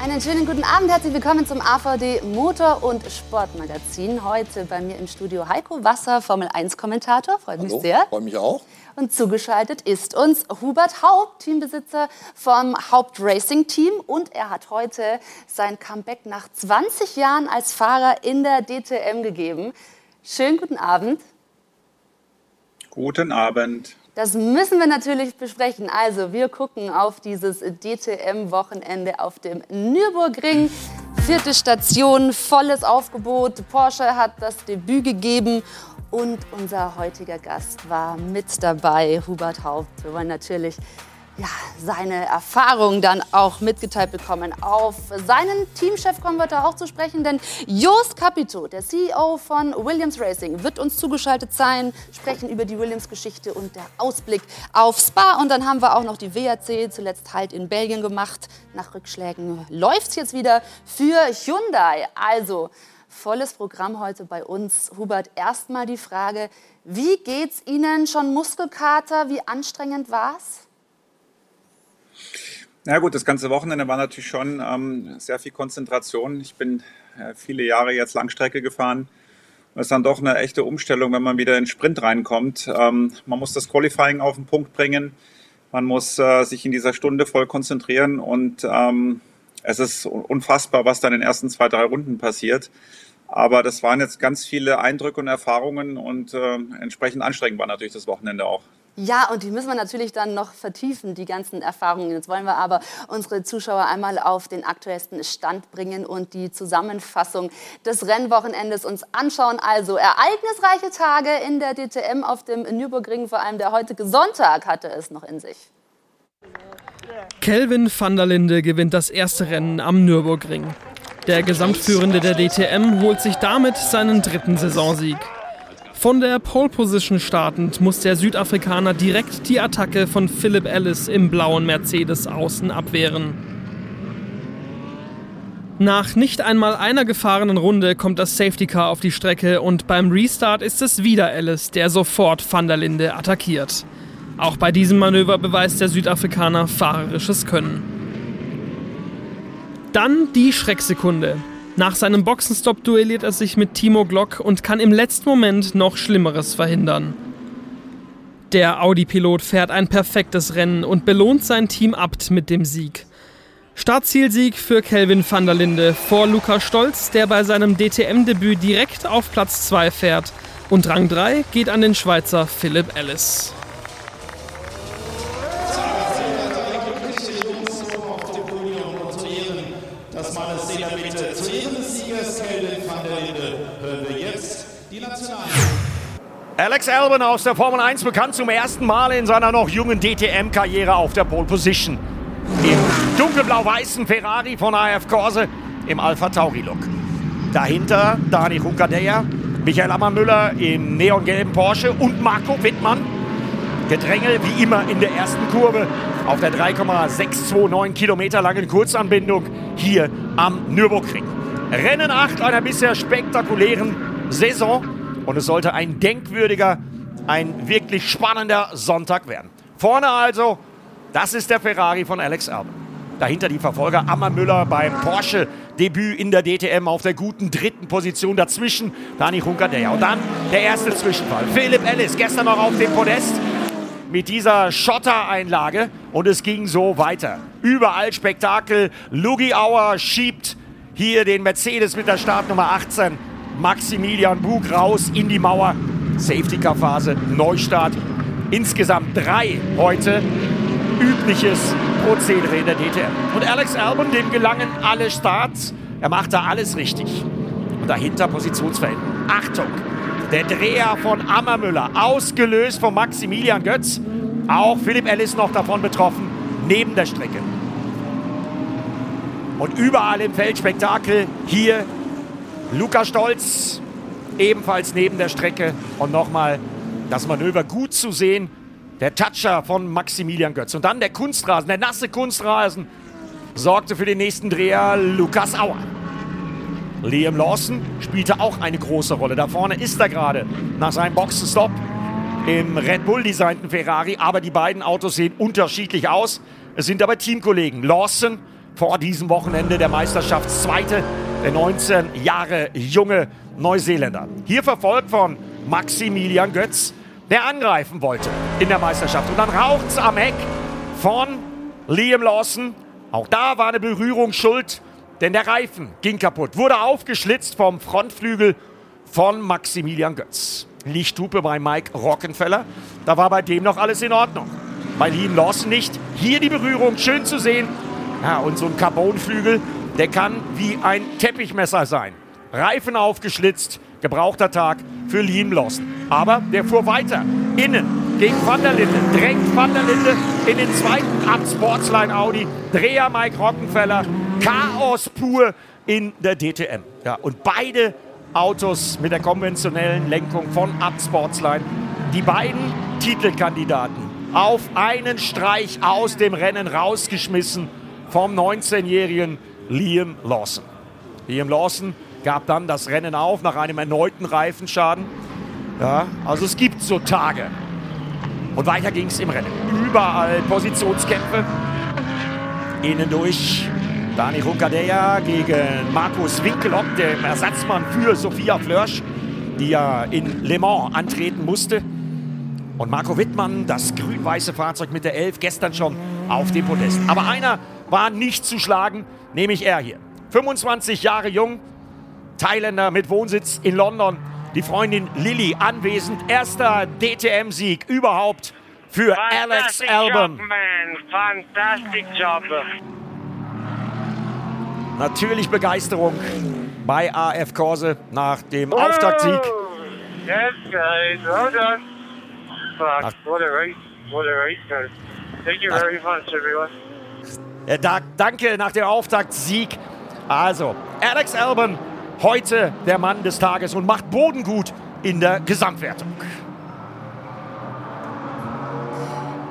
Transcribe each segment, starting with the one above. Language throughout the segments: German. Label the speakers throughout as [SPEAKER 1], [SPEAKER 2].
[SPEAKER 1] Einen schönen guten Abend, herzlich willkommen zum AVD Motor- und Sportmagazin. Heute bei mir im Studio Heiko Wasser, Formel 1-Kommentator. Freut mich sehr.
[SPEAKER 2] Freue mich auch.
[SPEAKER 1] Und zugeschaltet ist uns Hubert Haupt, Teambesitzer vom Haupt Racing Team. Und er hat heute sein Comeback nach 20 Jahren als Fahrer in der DTM gegeben. Schönen guten Abend.
[SPEAKER 3] Guten Abend.
[SPEAKER 1] Das müssen wir natürlich besprechen. Also, wir gucken auf dieses DTM-Wochenende auf dem Nürburgring. Vierte Station, volles Aufgebot. Porsche hat das Debüt gegeben und unser heutiger Gast war mit dabei, Hubert Haupt. Wir wollen natürlich ja, seine Erfahrungen dann auch mitgeteilt bekommen. Auf seinen Teamchef kommen wir da auch zu sprechen, denn Jost Capito, der CEO von Williams Racing, wird uns zugeschaltet sein, sprechen über die Williams-Geschichte und der Ausblick auf Spa. Und dann haben wir auch noch die WAC zuletzt halt in Belgien gemacht. Nach Rückschlägen läuft es jetzt wieder für Hyundai. Also volles Programm heute bei uns. Hubert, erstmal die Frage, wie geht's Ihnen? Schon Muskelkater? Wie anstrengend war's?
[SPEAKER 3] Na gut, das ganze Wochenende war natürlich schon ähm, sehr viel Konzentration. Ich bin äh, viele Jahre jetzt Langstrecke gefahren. Das ist dann doch eine echte Umstellung, wenn man wieder in Sprint reinkommt. Ähm, man muss das Qualifying auf den Punkt bringen. Man muss äh, sich in dieser Stunde voll konzentrieren und ähm, es ist unfassbar, was dann in den ersten zwei, drei Runden passiert. Aber das waren jetzt ganz viele Eindrücke und Erfahrungen und äh, entsprechend anstrengend war natürlich das Wochenende auch.
[SPEAKER 1] Ja, und die müssen wir natürlich dann noch vertiefen, die ganzen Erfahrungen. Jetzt wollen wir aber unsere Zuschauer einmal auf den aktuellsten Stand bringen und die Zusammenfassung des Rennwochenendes uns anschauen. Also ereignisreiche Tage in der DTM auf dem Nürburgring, vor allem der heutige Sonntag hatte es noch in sich.
[SPEAKER 4] Kelvin van der Linde gewinnt das erste Rennen am Nürburgring. Der Gesamtführende der DTM holt sich damit seinen dritten Saisonsieg. Von der Pole Position startend muss der Südafrikaner direkt die Attacke von Philip Ellis im blauen Mercedes außen abwehren. Nach nicht einmal einer gefahrenen Runde kommt das Safety Car auf die Strecke und beim Restart ist es wieder Ellis, der sofort Van der Linde attackiert. Auch bei diesem Manöver beweist der Südafrikaner fahrerisches Können. Dann die Schrecksekunde. Nach seinem Boxenstopp duelliert er sich mit Timo Glock und kann im letzten Moment noch Schlimmeres verhindern. Der Audi-Pilot fährt ein perfektes Rennen und belohnt sein Team Abt mit dem Sieg. Startzielsieg für Kelvin van der Linde vor Luca Stolz, der bei seinem DTM-Debüt direkt auf Platz 2 fährt. Und Rang 3 geht an den Schweizer Philipp Ellis.
[SPEAKER 5] Alex Albon aus der Formel 1 bekannt zum ersten Mal in seiner noch jungen DTM-Karriere auf der Pole Position. Im dunkelblau-weißen Ferrari von AF Corse im Alpha Tauri-Look. Dahinter Dani Rukadeya, Michael Ammermüller im neongelben Porsche und Marco Wittmann. Gedrängel wie immer in der ersten Kurve auf der 3,629 Kilometer langen Kurzanbindung hier am Nürburgring. Rennen 8 einer bisher spektakulären Saison und es sollte ein denkwürdiger, ein wirklich spannender Sonntag werden. Vorne also, das ist der Ferrari von Alex Albon. Dahinter die Verfolger Ammer Müller beim Porsche-Debüt in der DTM auf der guten dritten Position. Dazwischen Dani Hunkadeja. Und dann der erste Zwischenfall. Philipp Ellis, gestern noch auf dem Podest mit dieser Schottereinlage. Und es ging so weiter. Überall Spektakel. Lugi Auer schiebt hier den Mercedes mit der Startnummer 18 Maximilian Bug raus in die Mauer. Safety-Car-Phase, Neustart. Insgesamt drei heute. Übliches Prozedere in der DTM. Und Alex Albon, dem gelangen alle Starts. Er macht da alles richtig. Und dahinter Positionsveränderung. Achtung! Der Dreher von Ammermüller, ausgelöst von Maximilian Götz. Auch Philipp Ellis noch davon betroffen, neben der Strecke. Und überall im Feld Spektakel. Hier Luca Stolz ebenfalls neben der Strecke und nochmal das Manöver gut zu sehen. Der Toucher von Maximilian Götz. Und dann der Kunstrasen, der nasse Kunstrasen, sorgte für den nächsten Dreher Lukas Auer. Liam Lawson spielte auch eine große Rolle. Da vorne ist er gerade nach seinem Boxenstopp im Red Bull designten Ferrari. Aber die beiden Autos sehen unterschiedlich aus. Es sind aber Teamkollegen. Lawson vor diesem Wochenende der Meisterschaftszweite, der 19 Jahre junge Neuseeländer. Hier verfolgt von Maximilian Götz, der angreifen wollte in der Meisterschaft. Und dann raucht es am Heck von Liam Lawson. Auch da war eine Berührung schuld, denn der Reifen ging kaputt. Wurde aufgeschlitzt vom Frontflügel von Maximilian Götz. Lichthupe bei Mike Rockenfeller. Da war bei dem noch alles in Ordnung. Bei Liam Lawson nicht. Hier die Berührung, schön zu sehen. Ja, und so ein Carbonflügel, der kann wie ein Teppichmesser sein. Reifen aufgeschlitzt, gebrauchter Tag für Liam Lawson. Aber der fuhr weiter. Innen gegen Van der Linde. Drängt Van der Linde in den zweiten ab Sportsline Audi. Dreher Mike Rockenfeller. Chaos pur in der DTM. Ja, und beide Autos mit der konventionellen Lenkung von Abt Sportsline. Die beiden Titelkandidaten auf einen Streich aus dem Rennen rausgeschmissen vom 19-jährigen Liam Lawson. Liam Lawson gab dann das Rennen auf nach einem erneuten Reifenschaden. Ja, also es gibt so Tage. Und weiter ging es im Rennen. Überall Positionskämpfe. Innen durch Dani Runkadea gegen Markus Winkelock, dem Ersatzmann für Sophia Flörsch, die ja in Le Mans antreten musste. Und Marco Wittmann, das grün-weiße Fahrzeug mit der 11, gestern schon auf dem Podest. Aber einer war nicht zu schlagen, nämlich er hier. 25 Jahre jung, Thailänder mit Wohnsitz in London. Die Freundin Lilly anwesend. Erster DTM-Sieg überhaupt für Alex Albon. Fantastic job. Natürlich Begeisterung bei AF Korse nach dem oh, Auftaktsieg. Yes, guys, well done. Fuck, what a race, what a race, Thank you very much, everyone. Ja, danke nach dem Auftaktsieg. Also, Alex Albon heute der Mann des Tages und macht Boden gut in der Gesamtwertung.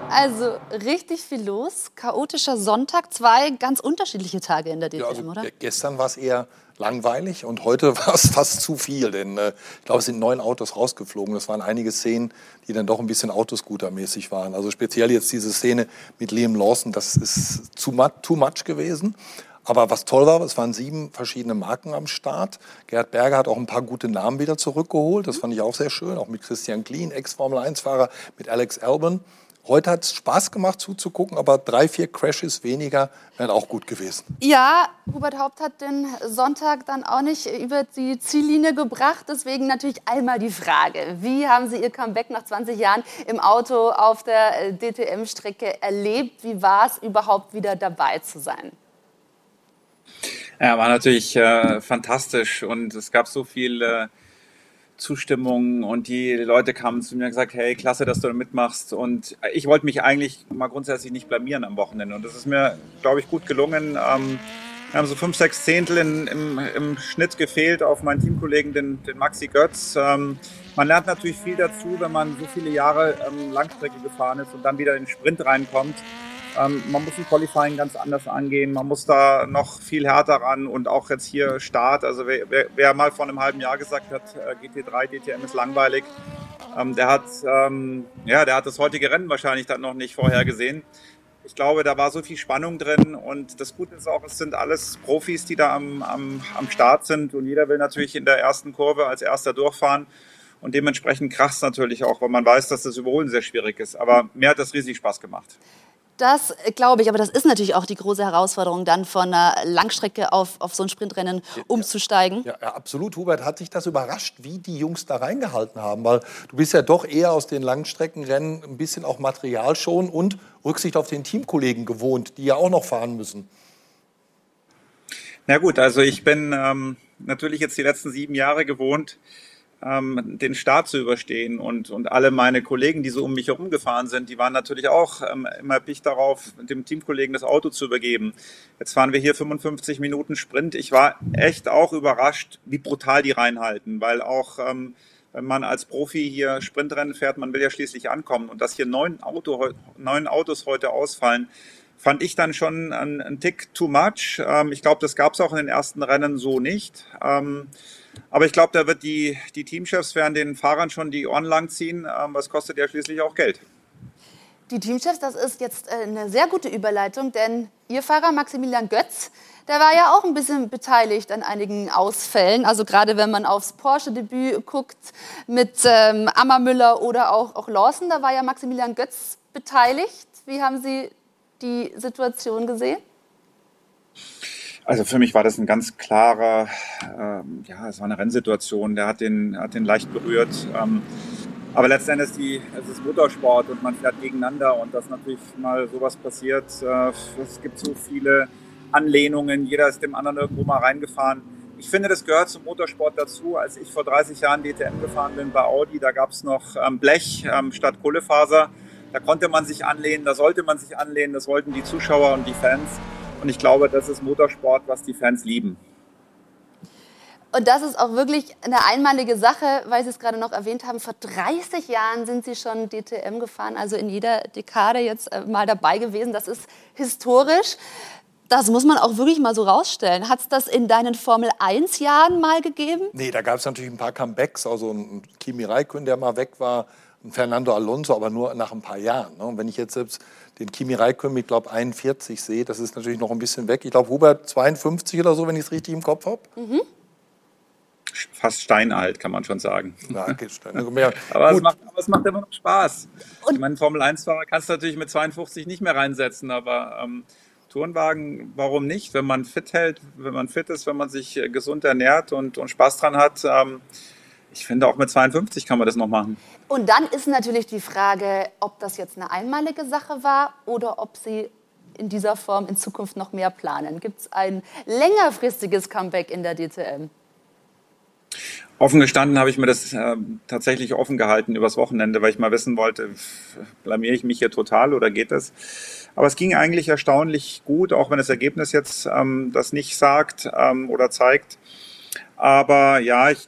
[SPEAKER 1] Also richtig viel los. Chaotischer Sonntag, zwei ganz unterschiedliche Tage in der DTM, ja, also oder?
[SPEAKER 2] Gestern war es eher langweilig und heute war es fast zu viel, denn äh, ich glaube, es sind neun Autos rausgeflogen. Das waren einige Szenen, die dann doch ein bisschen Autoscooter-mäßig waren. Also speziell jetzt diese Szene mit Liam Lawson, das ist too much, too much gewesen. Aber was toll war, es waren sieben verschiedene Marken am Start. Gerhard Berger hat auch ein paar gute Namen wieder zurückgeholt. Das fand ich auch sehr schön. Auch mit Christian Klien, Ex-Formel-1-Fahrer, mit Alex Albon. Heute hat es Spaß gemacht zuzugucken, aber drei, vier Crashes weniger wären auch gut gewesen.
[SPEAKER 1] Ja, Hubert Haupt hat den Sonntag dann auch nicht über die Ziellinie gebracht. Deswegen natürlich einmal die Frage, wie haben Sie Ihr Comeback nach 20 Jahren im Auto auf der DTM-Strecke erlebt? Wie war es überhaupt wieder dabei zu sein?
[SPEAKER 3] Ja, war natürlich äh, fantastisch und es gab so viel äh, Zustimmung und die Leute kamen zu mir und gesagt, hey, klasse, dass du mitmachst und ich wollte mich eigentlich mal grundsätzlich nicht blamieren am Wochenende und das ist mir, glaube ich, gut gelungen. Ähm, wir haben so fünf, sechs Zehntel in, im, im, Schnitt gefehlt auf meinen Teamkollegen, den, den Maxi Götz. Ähm, man lernt natürlich viel dazu, wenn man so viele Jahre ähm, Langstrecke gefahren ist und dann wieder in den Sprint reinkommt. Ähm, man muss ein Qualifying ganz anders angehen. Man muss da noch viel härter ran und auch jetzt hier Start. Also wer, wer, wer mal vor einem halben Jahr gesagt hat, äh, GT3, DTM ist langweilig, ähm, der hat ähm, ja, der hat das heutige Rennen wahrscheinlich dann noch nicht vorher gesehen. Ich glaube, da war so viel Spannung drin und das Gute ist auch, es sind alles Profis, die da am, am, am Start sind und jeder will natürlich in der ersten Kurve als erster durchfahren. Und dementsprechend krass natürlich auch, weil man weiß, dass das Überholen sehr schwierig ist. Aber mir hat das riesig Spaß gemacht.
[SPEAKER 1] Das glaube ich, aber das ist natürlich auch die große Herausforderung, dann von einer Langstrecke auf, auf so ein Sprintrennen umzusteigen.
[SPEAKER 2] Ja, ja, absolut. Hubert, hat dich das überrascht, wie die Jungs da reingehalten haben? Weil du bist ja doch eher aus den Langstreckenrennen ein bisschen auch Material schon und Rücksicht auf den Teamkollegen gewohnt, die ja auch noch fahren müssen.
[SPEAKER 3] Na gut, also ich bin ähm, natürlich jetzt die letzten sieben Jahre gewohnt, ähm, den Start zu überstehen. Und, und alle meine Kollegen, die so um mich herum gefahren sind, die waren natürlich auch ähm, immer picht darauf, dem Teamkollegen das Auto zu übergeben. Jetzt fahren wir hier 55 Minuten Sprint. Ich war echt auch überrascht, wie brutal die reinhalten, weil auch ähm, wenn man als Profi hier Sprintrennen fährt, man will ja schließlich ankommen. Und dass hier neun, Auto, neun Autos heute ausfallen, fand ich dann schon ein, ein Tick too much. Ähm, ich glaube, das gab es auch in den ersten Rennen so nicht. Ähm, aber ich glaube, da wird die, die Teamchefs werden den Fahrern schon die Ohren lang ziehen. Ähm, was kostet ja schließlich auch Geld.
[SPEAKER 1] die Teamchefs, das ist jetzt äh, eine sehr gute Überleitung, denn Ihr Fahrer Maximilian Götz, der war ja auch ein bisschen beteiligt an einigen Ausfällen. Also gerade wenn man aufs Porsche-Debüt guckt mit ähm, Ammermüller oder auch, auch Lawson, da war ja Maximilian Götz beteiligt. Wie haben Sie die Situation gesehen?
[SPEAKER 3] Also für mich war das ein ganz klarer, ähm, ja, es war eine Rennsituation. Der hat den, hat den leicht berührt. Ähm, aber letztendlich die, es ist Motorsport und man fährt gegeneinander und dass natürlich mal sowas passiert. Äh, es gibt so viele Anlehnungen, jeder ist dem anderen irgendwo mal reingefahren. Ich finde, das gehört zum Motorsport dazu. Als ich vor 30 Jahren DTM gefahren bin bei Audi, da gab es noch ähm, Blech ähm, statt Kohlefaser. Da konnte man sich anlehnen, da sollte man sich anlehnen, das wollten die Zuschauer und die Fans. Und ich glaube, das ist Motorsport, was die Fans lieben.
[SPEAKER 1] Und das ist auch wirklich eine einmalige Sache, weil Sie es gerade noch erwähnt haben. Vor 30 Jahren sind Sie schon DTM gefahren, also in jeder Dekade jetzt äh, mal dabei gewesen. Das ist historisch. Das muss man auch wirklich mal so rausstellen. Hat es das in deinen Formel 1 Jahren mal gegeben?
[SPEAKER 2] Nee, da gab es natürlich ein paar Comebacks. Also ein Kimi Räikkönen, der mal weg war, Fernando Alonso, aber nur nach ein paar Jahren. Ne? Und wenn ich jetzt selbst den Kimi Räikkönen mit, glaube 41 sehe, das ist natürlich noch ein bisschen weg. Ich glaube, Hubert 52 oder so, wenn ich es richtig im Kopf habe. Mhm
[SPEAKER 3] fast steinalt, kann man schon sagen.
[SPEAKER 2] Ja, okay,
[SPEAKER 3] aber, es macht, aber, es macht, immer noch Spaß. Und ich meine, Formel-1-Fahrer kannst du natürlich mit 52 nicht mehr reinsetzen, aber ähm, Tourenwagen, warum nicht? Wenn man fit hält, wenn man fit ist, wenn man sich äh, gesund ernährt und, und Spaß dran hat. Ähm, ich finde, auch mit 52 kann man das noch machen.
[SPEAKER 1] Und dann ist natürlich die Frage, ob das jetzt eine einmalige Sache war oder ob Sie in dieser Form in Zukunft noch mehr planen. Gibt es ein längerfristiges Comeback in der DTM?
[SPEAKER 3] Offen gestanden habe ich mir das äh, tatsächlich offen gehalten übers Wochenende, weil ich mal wissen wollte, blamiere ich mich hier total oder geht das? Aber es ging eigentlich erstaunlich gut, auch wenn das Ergebnis jetzt ähm, das nicht sagt ähm, oder zeigt. Aber ja, ich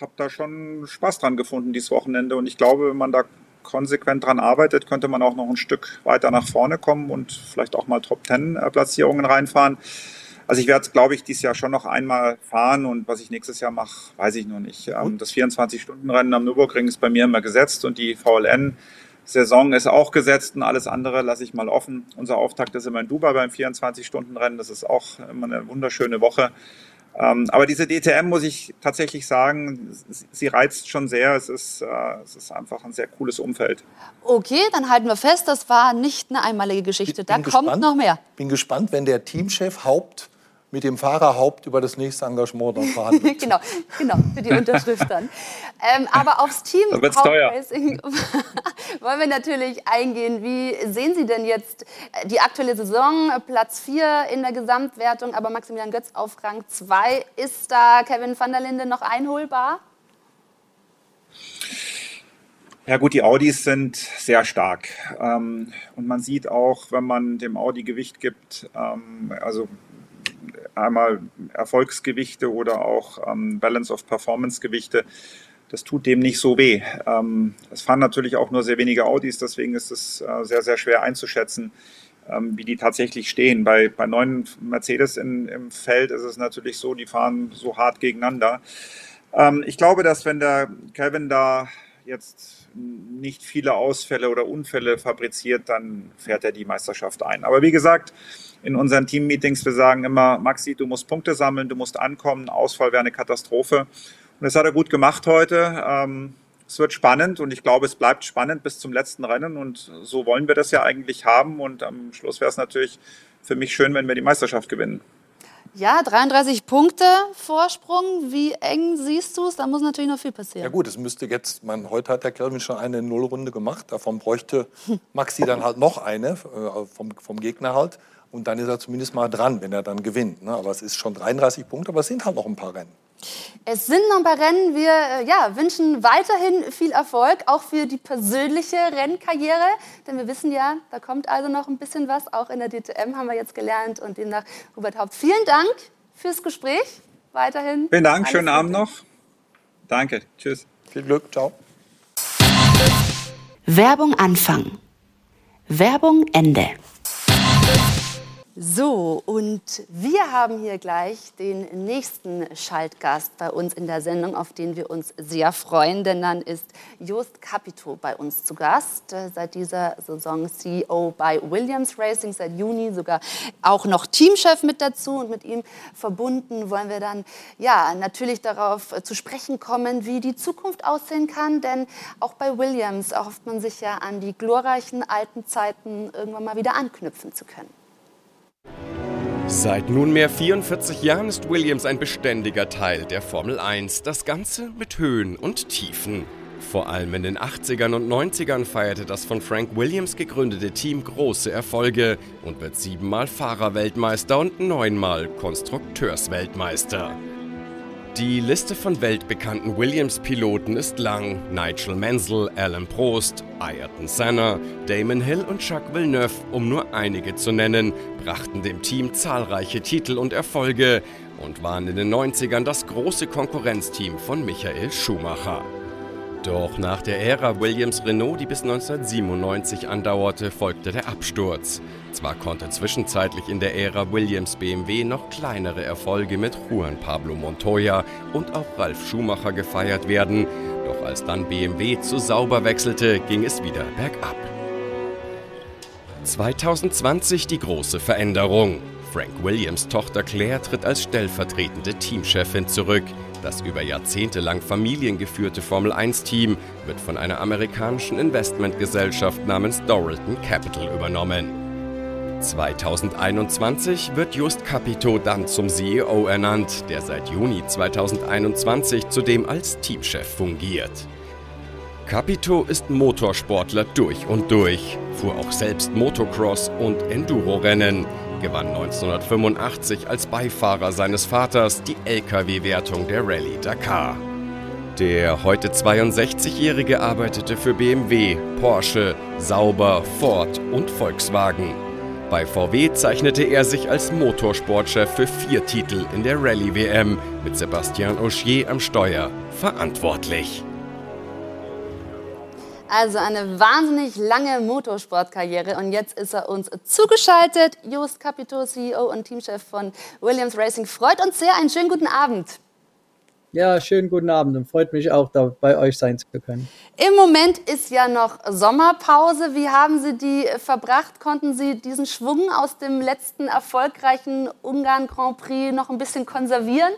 [SPEAKER 3] habe da schon Spaß dran gefunden dieses Wochenende und ich glaube, wenn man da konsequent dran arbeitet, könnte man auch noch ein Stück weiter nach vorne kommen und vielleicht auch mal Top Ten Platzierungen reinfahren. Also ich werde, glaube ich, dieses Jahr schon noch einmal fahren und was ich nächstes Jahr mache, weiß ich noch nicht. Ähm, das 24-Stunden-Rennen am Nürburgring ist bei mir immer gesetzt und die VLN Saison ist auch gesetzt und alles andere lasse ich mal offen. Unser Auftakt ist immer in Dubai beim 24-Stunden-Rennen. Das ist auch immer eine wunderschöne Woche. Ähm, aber diese DTM muss ich tatsächlich sagen, sie reizt schon sehr. Es ist, äh, es ist einfach ein sehr cooles Umfeld.
[SPEAKER 1] Okay, dann halten wir fest, das war nicht eine einmalige Geschichte. Da kommt gespannt, noch mehr.
[SPEAKER 2] Bin gespannt, wenn der Teamchef Haupt mit dem Fahrerhaupt über das nächste Engagement dann verhandelt.
[SPEAKER 1] genau, genau, für die Unterschrift dann. Ähm, aber aufs Team
[SPEAKER 3] Racing
[SPEAKER 1] wollen wir natürlich eingehen. Wie sehen Sie denn jetzt äh, die aktuelle Saison? Platz 4 in der Gesamtwertung, aber Maximilian Götz auf Rang 2. Ist da Kevin van der Linde noch einholbar?
[SPEAKER 3] Ja gut, die Audis sind sehr stark. Ähm, und man sieht auch, wenn man dem Audi Gewicht gibt, ähm, also einmal Erfolgsgewichte oder auch ähm, Balance of Performance Gewichte. Das tut dem nicht so weh. Ähm, es fahren natürlich auch nur sehr wenige Audis, deswegen ist es äh, sehr, sehr schwer einzuschätzen, ähm, wie die tatsächlich stehen. Bei, bei neuen Mercedes in, im Feld ist es natürlich so, die fahren so hart gegeneinander. Ähm, ich glaube, dass wenn der Kevin da jetzt nicht viele Ausfälle oder Unfälle fabriziert, dann fährt er die Meisterschaft ein. Aber wie gesagt, in unseren Team-Meetings, wir sagen immer, Maxi, du musst Punkte sammeln, du musst ankommen, Ausfall wäre eine Katastrophe. Und das hat er gut gemacht heute. Ähm, es wird spannend und ich glaube, es bleibt spannend bis zum letzten Rennen und so wollen wir das ja eigentlich haben und am Schluss wäre es natürlich für mich schön, wenn wir die Meisterschaft gewinnen.
[SPEAKER 1] Ja, 33 Punkte Vorsprung. Wie eng siehst du es? Da muss natürlich noch viel passieren.
[SPEAKER 2] Ja gut, es müsste jetzt, man, heute hat der Kelvin schon eine Nullrunde gemacht. Davon bräuchte Maxi dann halt noch eine äh, vom, vom Gegner halt. Und dann ist er zumindest mal dran, wenn er dann gewinnt. Ne? Aber es ist schon 33 Punkte, aber es sind halt noch ein paar Rennen.
[SPEAKER 1] Es sind noch ein paar Rennen. Wir äh, ja, wünschen weiterhin viel Erfolg, auch für die persönliche Rennkarriere. Denn wir wissen ja, da kommt also noch ein bisschen was. Auch in der DTM haben wir jetzt gelernt. Und demnach, Robert Haupt, vielen Dank fürs Gespräch. Weiterhin.
[SPEAKER 3] Vielen Dank, schönen Abend noch. Danke, tschüss.
[SPEAKER 2] Viel Glück, ciao.
[SPEAKER 6] Werbung Anfang. Werbung Ende.
[SPEAKER 1] So, und wir haben hier gleich den nächsten Schaltgast bei uns in der Sendung, auf den wir uns sehr freuen, denn dann ist Jost Capito bei uns zu Gast. Äh, seit dieser Saison CEO bei Williams Racing, seit Juni sogar auch noch Teamchef mit dazu und mit ihm verbunden wollen wir dann ja natürlich darauf äh, zu sprechen kommen, wie die Zukunft aussehen kann, denn auch bei Williams erhofft man sich ja an die glorreichen alten Zeiten irgendwann mal wieder anknüpfen zu können.
[SPEAKER 6] Seit nunmehr 44 Jahren ist Williams ein beständiger Teil der Formel 1. Das Ganze mit Höhen und Tiefen. Vor allem in den 80ern und 90ern feierte das von Frank Williams gegründete Team große Erfolge und wird siebenmal Fahrerweltmeister und neunmal Konstrukteursweltmeister. Die Liste von weltbekannten Williams-Piloten ist lang. Nigel Mansell, Alan Prost, Ayrton Senna, Damon Hill und Jacques Villeneuve, um nur einige zu nennen, brachten dem Team zahlreiche Titel und Erfolge und waren in den 90ern das große Konkurrenzteam von Michael Schumacher. Doch nach der Ära Williams-Renault, die bis 1997 andauerte, folgte der Absturz. Zwar konnte zwischenzeitlich in der Ära Williams-BMW noch kleinere Erfolge mit Juan Pablo Montoya und auch Ralf Schumacher gefeiert werden, doch als dann BMW zu sauber wechselte, ging es wieder bergab. 2020 die große Veränderung. Frank Williams Tochter Claire tritt als stellvertretende Teamchefin zurück. Das über Jahrzehnte lang familiengeführte Formel-1-Team wird von einer amerikanischen Investmentgesellschaft namens Doralton Capital übernommen. 2021 wird Just Capito dann zum CEO ernannt, der seit Juni 2021 zudem als Teamchef fungiert. Capito ist Motorsportler durch und durch, fuhr auch selbst Motocross und Enduro-Rennen gewann 1985 als Beifahrer seines Vaters die Lkw-Wertung der Rallye Dakar. Der heute 62-Jährige arbeitete für BMW, Porsche, Sauber, Ford und Volkswagen. Bei VW zeichnete er sich als Motorsportchef für vier Titel in der Rallye-WM mit Sebastian Ogier am Steuer verantwortlich.
[SPEAKER 1] Also eine wahnsinnig lange Motorsportkarriere und jetzt ist er uns zugeschaltet. Just Capito, CEO und Teamchef von Williams Racing. Freut uns sehr. Einen schönen guten Abend.
[SPEAKER 7] Ja, schönen guten Abend und freut mich auch, da bei euch sein zu können.
[SPEAKER 1] Im Moment ist ja noch Sommerpause. Wie haben Sie die verbracht? Konnten Sie diesen Schwung aus dem letzten erfolgreichen Ungarn Grand Prix noch ein bisschen konservieren?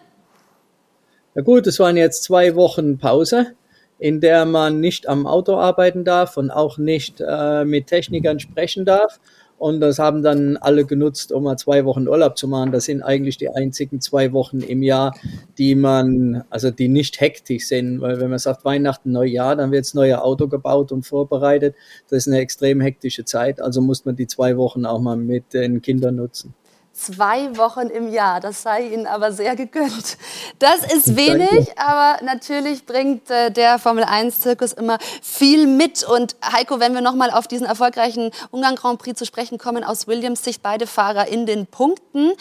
[SPEAKER 7] Ja gut, es waren jetzt zwei Wochen Pause in der man nicht am Auto arbeiten darf und auch nicht äh, mit Technikern sprechen darf. Und das haben dann alle genutzt, um mal zwei Wochen Urlaub zu machen. Das sind eigentlich die einzigen zwei Wochen im Jahr, die man, also die nicht hektisch sind. Weil wenn man sagt Weihnachten, Neujahr, dann wird das neue Auto gebaut und vorbereitet. Das ist eine extrem hektische Zeit. Also muss man die zwei Wochen auch mal mit den Kindern nutzen.
[SPEAKER 1] Zwei Wochen im Jahr, das sei Ihnen aber sehr gegönnt. Das ist wenig, aber natürlich bringt äh, der Formel-1-Zirkus immer viel mit. Und Heiko, wenn wir nochmal auf diesen erfolgreichen Ungarn Grand Prix zu sprechen kommen, aus Williams Sicht beide Fahrer in den Punkten,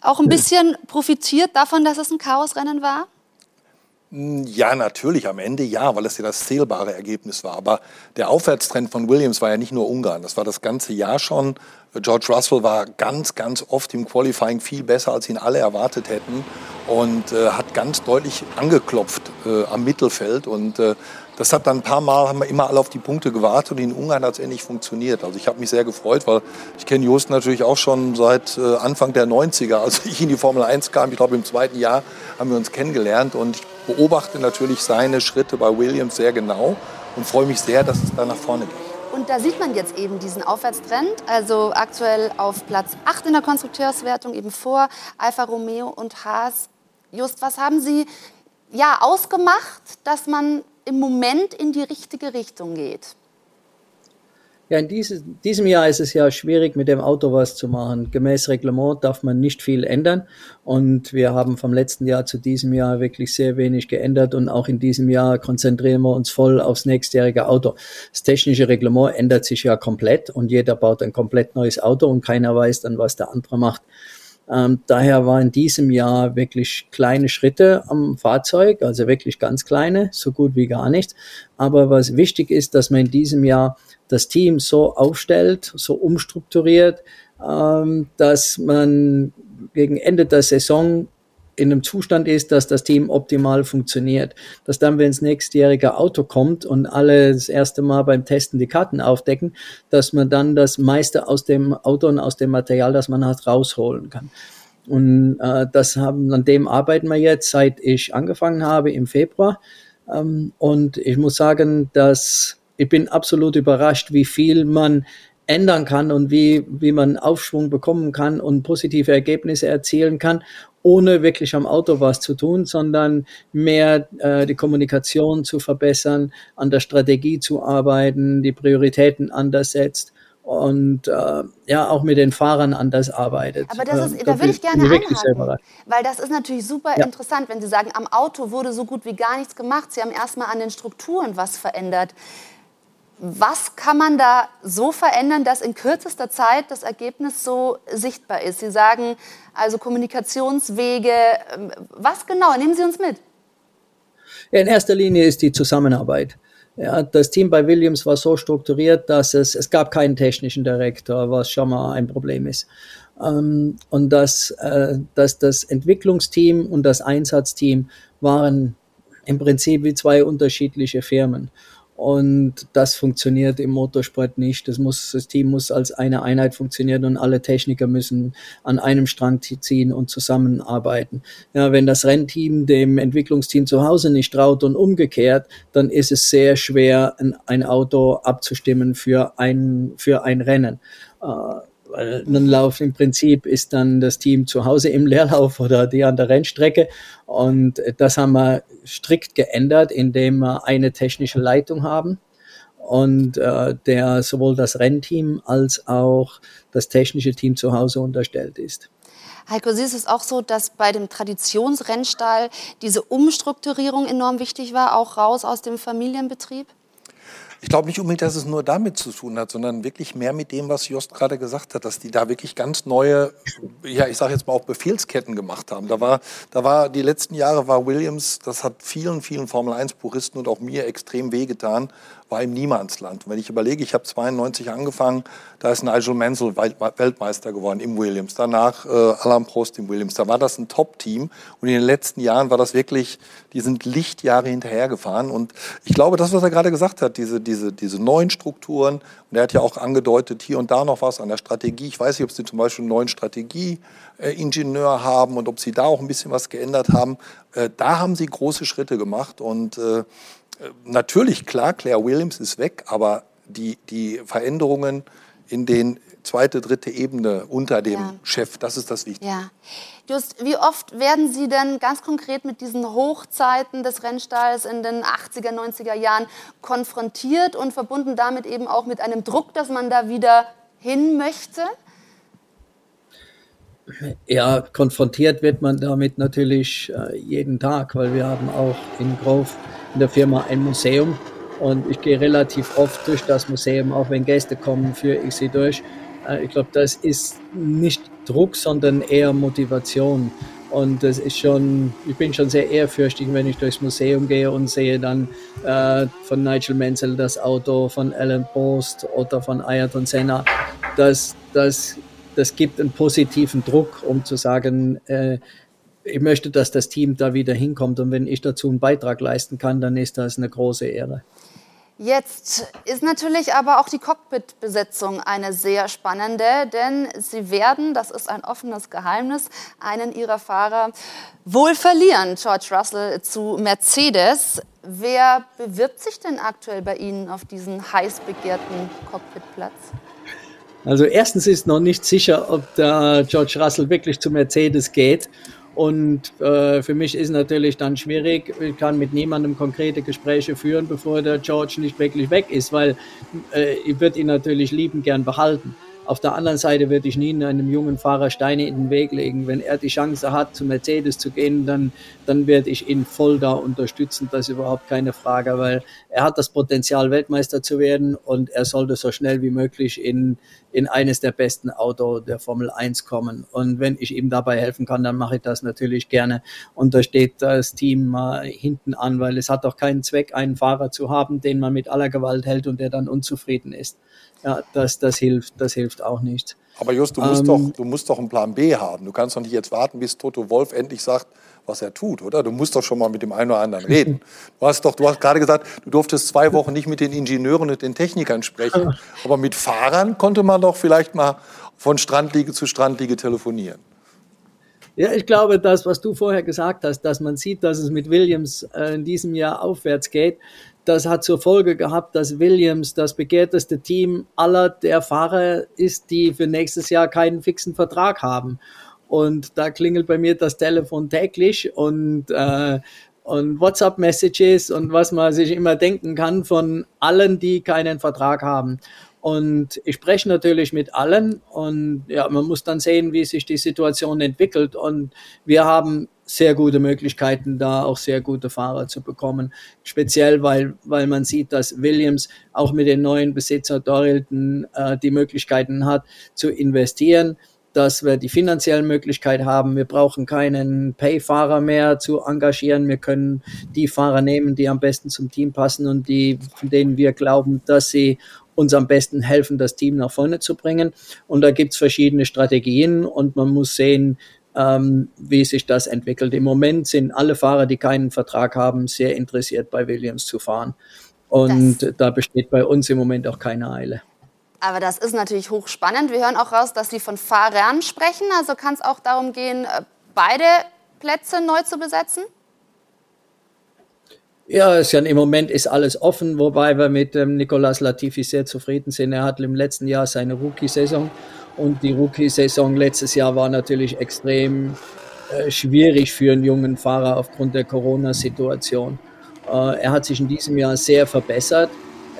[SPEAKER 1] auch ein bisschen profitiert davon, dass es ein Chaosrennen war?
[SPEAKER 2] Hm, ja, natürlich, am Ende ja, weil es ja das zählbare Ergebnis war. Aber der Aufwärtstrend von Williams war ja nicht nur Ungarn, das war das ganze Jahr schon. George Russell war ganz, ganz oft im Qualifying viel besser, als ihn alle erwartet hätten und äh, hat ganz deutlich angeklopft äh, am Mittelfeld. Und äh, das hat dann ein paar Mal, haben wir immer alle auf die Punkte gewartet und in Ungarn hat es endlich funktioniert. Also ich habe mich sehr gefreut, weil ich kenne Just natürlich auch schon seit äh, Anfang der 90er, als ich in die Formel 1 kam. Ich glaube, im zweiten Jahr haben wir uns kennengelernt und ich beobachte natürlich seine Schritte bei Williams sehr genau und freue mich sehr, dass es da nach vorne geht.
[SPEAKER 1] Und da sieht man jetzt eben diesen Aufwärtstrend, also aktuell auf Platz 8 in der Konstrukteurswertung, eben vor Alfa Romeo und Haas. Just, was haben Sie ja ausgemacht, dass man im Moment in die richtige Richtung geht?
[SPEAKER 7] Ja, in dieses, diesem Jahr ist es ja schwierig, mit dem Auto was zu machen. Gemäß Reglement darf man nicht viel ändern. Und wir haben vom letzten Jahr zu diesem Jahr wirklich sehr wenig geändert. Und auch in diesem Jahr konzentrieren wir uns voll aufs nächstjährige Auto. Das technische Reglement ändert sich ja komplett und jeder baut ein komplett neues Auto und keiner weiß dann, was der andere macht. Ähm, daher war in diesem Jahr wirklich kleine Schritte am Fahrzeug, also wirklich ganz kleine, so gut wie gar nichts. Aber was wichtig ist, dass man in diesem Jahr das Team so aufstellt, so umstrukturiert, ähm, dass man gegen Ende der Saison in einem Zustand ist, dass das Team optimal funktioniert. Dass dann, wenn das nächstjährige Auto kommt und alle das erste Mal beim Testen die Karten aufdecken, dass man dann das meiste aus dem Auto und aus dem Material, das man hat, rausholen kann. Und äh, das haben, an dem arbeiten wir jetzt, seit ich angefangen habe im Februar. Ähm, und ich muss sagen, dass ich bin absolut überrascht, wie viel man ändern kann und wie, wie man Aufschwung bekommen kann und positive Ergebnisse erzielen kann, ohne wirklich am Auto was zu tun, sondern mehr äh, die Kommunikation zu verbessern, an der Strategie zu arbeiten, die Prioritäten anders setzt und äh, ja auch mit den Fahrern anders arbeitet.
[SPEAKER 1] Aber das ist, äh, da würde ich gerne einhaken, weil das ist natürlich super ja. interessant, wenn Sie sagen, am Auto wurde so gut wie gar nichts gemacht. Sie haben erstmal an den Strukturen was verändert. Was kann man da so verändern, dass in kürzester Zeit das Ergebnis so sichtbar ist? Sie sagen also Kommunikationswege. Ähm, was genau? Nehmen Sie uns mit.
[SPEAKER 7] In erster Linie ist die Zusammenarbeit. Ja, das Team bei Williams war so strukturiert, dass es, es gab keinen technischen Direktor, was schon mal ein Problem ist. Ähm, und dass, äh, dass das Entwicklungsteam und das Einsatzteam waren im Prinzip wie zwei unterschiedliche Firmen. Und das funktioniert im Motorsport nicht. Das, muss, das Team muss als eine Einheit funktionieren und alle Techniker müssen an einem Strang ziehen und zusammenarbeiten. Ja, wenn das Rennteam dem Entwicklungsteam zu Hause nicht traut und umgekehrt, dann ist es sehr schwer, ein, ein Auto abzustimmen für ein, für ein Rennen. Äh, ein Lauf im Prinzip ist dann das Team zu Hause im Leerlauf oder die an der Rennstrecke. Und das haben wir strikt geändert, indem wir eine technische Leitung haben und äh, der sowohl das Rennteam als auch das technische Team zu Hause unterstellt ist.
[SPEAKER 1] Heiko, Sie ist es auch so, dass bei dem Traditionsrennstall diese Umstrukturierung enorm wichtig war, auch raus aus dem Familienbetrieb?
[SPEAKER 2] Ich glaube nicht unbedingt, dass es nur damit zu tun hat, sondern wirklich mehr mit dem, was Jost gerade gesagt hat, dass die da wirklich ganz neue, ja, ich sage jetzt mal auch Befehlsketten gemacht haben. Da war, da war die letzten Jahre war Williams, das hat vielen, vielen Formel 1 Puristen und auch mir extrem wehgetan, war im Niemandsland. Und wenn ich überlege, ich habe 92 angefangen, da ist Nigel Mansell Weltmeister geworden im Williams. Danach äh, Alain Prost im Williams. Da war das ein Top-Team. Und in den letzten Jahren war das wirklich, die sind Lichtjahre hinterhergefahren. Und ich glaube, das, was er gerade gesagt hat, diese, diese, diese neuen Strukturen, und er hat ja auch angedeutet, hier und da noch was an der Strategie. Ich weiß nicht, ob Sie zum Beispiel einen neuen Strategieingenieur haben und ob Sie da auch ein bisschen was geändert haben. Äh, da haben Sie große Schritte gemacht. Und äh, natürlich, klar, Claire Williams ist weg, aber die, die Veränderungen in den zweite, dritte Ebene unter dem ja. Chef, das ist das Wichtige.
[SPEAKER 1] Ja. Just, wie oft werden Sie denn ganz konkret mit diesen Hochzeiten des Rennstalls in den 80er, 90er Jahren konfrontiert und verbunden damit eben auch mit einem Druck, dass man da wieder hin möchte?
[SPEAKER 7] Ja, konfrontiert wird man damit natürlich äh, jeden Tag, weil wir haben auch in Grove in der Firma ein Museum und ich gehe relativ oft durch das Museum, auch wenn Gäste kommen, führe ich sie durch. Äh, ich glaube, das ist nicht Druck, sondern eher Motivation. Und das ist schon, ich bin schon sehr ehrfürchtig, wenn ich durchs Museum gehe und sehe dann äh, von Nigel Mansell das Auto, von Alan Post oder von Ayrton Senna. Das, das, das gibt einen positiven Druck, um zu sagen, äh, ich möchte, dass das Team da wieder hinkommt. Und wenn ich dazu einen Beitrag leisten kann, dann ist das eine große Ehre.
[SPEAKER 1] Jetzt ist natürlich aber auch die Cockpit-Besetzung eine sehr spannende, denn sie werden, das ist ein offenes Geheimnis, einen ihrer Fahrer wohl verlieren, George Russell zu Mercedes. Wer bewirbt sich denn aktuell bei Ihnen auf diesen heiß begehrten Cockpitplatz?
[SPEAKER 7] Also erstens ist noch nicht sicher, ob der George Russell wirklich zu Mercedes geht und äh, für mich ist natürlich dann schwierig, ich kann mit niemandem konkrete Gespräche führen, bevor der George nicht wirklich weg ist, weil äh, ich würde ihn natürlich lieben gern behalten. Auf der anderen Seite würde ich nie einem jungen Fahrer Steine in den Weg legen. Wenn er die Chance hat, zu Mercedes zu gehen, dann, dann werde ich ihn voll da unterstützen. Das ist überhaupt keine Frage, weil er hat das Potenzial, Weltmeister zu werden und er sollte so schnell wie möglich in, in eines der besten Autos der Formel 1 kommen. Und wenn ich ihm dabei helfen kann, dann mache ich das natürlich gerne. Und da steht das Team mal hinten an, weil es hat doch keinen Zweck, einen Fahrer zu haben, den man mit aller Gewalt hält und der dann unzufrieden ist. Ja, das, das hilft, das hilft auch nicht.
[SPEAKER 2] Aber Just, du musst, ähm, doch, du musst doch einen Plan B haben. Du kannst doch nicht jetzt warten, bis Toto Wolf endlich sagt, was er tut, oder? Du musst doch schon mal mit dem einen oder anderen reden. Du hast doch, du hast gerade gesagt, du durftest zwei Wochen nicht mit den Ingenieuren und den Technikern sprechen. Aber mit Fahrern konnte man doch vielleicht mal von Strandliege zu Strandliege telefonieren.
[SPEAKER 7] Ja, ich glaube, das, was du vorher gesagt hast, dass man sieht, dass es mit Williams äh, in diesem Jahr aufwärts geht, das hat zur Folge gehabt, dass Williams das begehrteste Team aller der Fahrer ist, die für nächstes Jahr keinen fixen Vertrag haben. Und da klingelt bei mir das Telefon täglich und, äh, und WhatsApp-Messages und was man sich immer denken kann von allen, die keinen Vertrag haben. Und ich spreche natürlich mit allen und ja, man muss dann sehen, wie sich die Situation entwickelt. Und wir haben sehr gute Möglichkeiten, da auch sehr gute Fahrer zu bekommen. Speziell, weil, weil man sieht, dass Williams auch mit den neuen Besitzer Dorilton äh, die Möglichkeiten hat zu investieren dass wir die finanziellen Möglichkeit haben. Wir brauchen keinen Pay-Fahrer mehr zu engagieren. Wir können die Fahrer nehmen, die am besten zum Team passen und die, von denen wir glauben, dass sie uns am besten helfen, das Team nach vorne zu bringen. Und da gibt's verschiedene Strategien und man muss sehen, ähm, wie sich das entwickelt. Im Moment sind alle Fahrer, die keinen Vertrag haben, sehr interessiert, bei Williams zu fahren. Und das. da besteht bei uns im Moment auch keine Eile.
[SPEAKER 1] Aber das ist natürlich hochspannend. Wir hören auch raus, dass Sie von Fahrern sprechen. Also kann es auch darum gehen, äh, beide Plätze neu zu besetzen?
[SPEAKER 7] Ja, ist ja, im Moment ist alles offen, wobei wir mit ähm, Nicolas Latifi sehr zufrieden sind. Er hat im letzten Jahr seine Rookie-Saison und die Rookie-Saison letztes Jahr war natürlich extrem äh, schwierig für einen jungen Fahrer aufgrund der Corona-Situation. Äh, er hat sich in diesem Jahr sehr verbessert.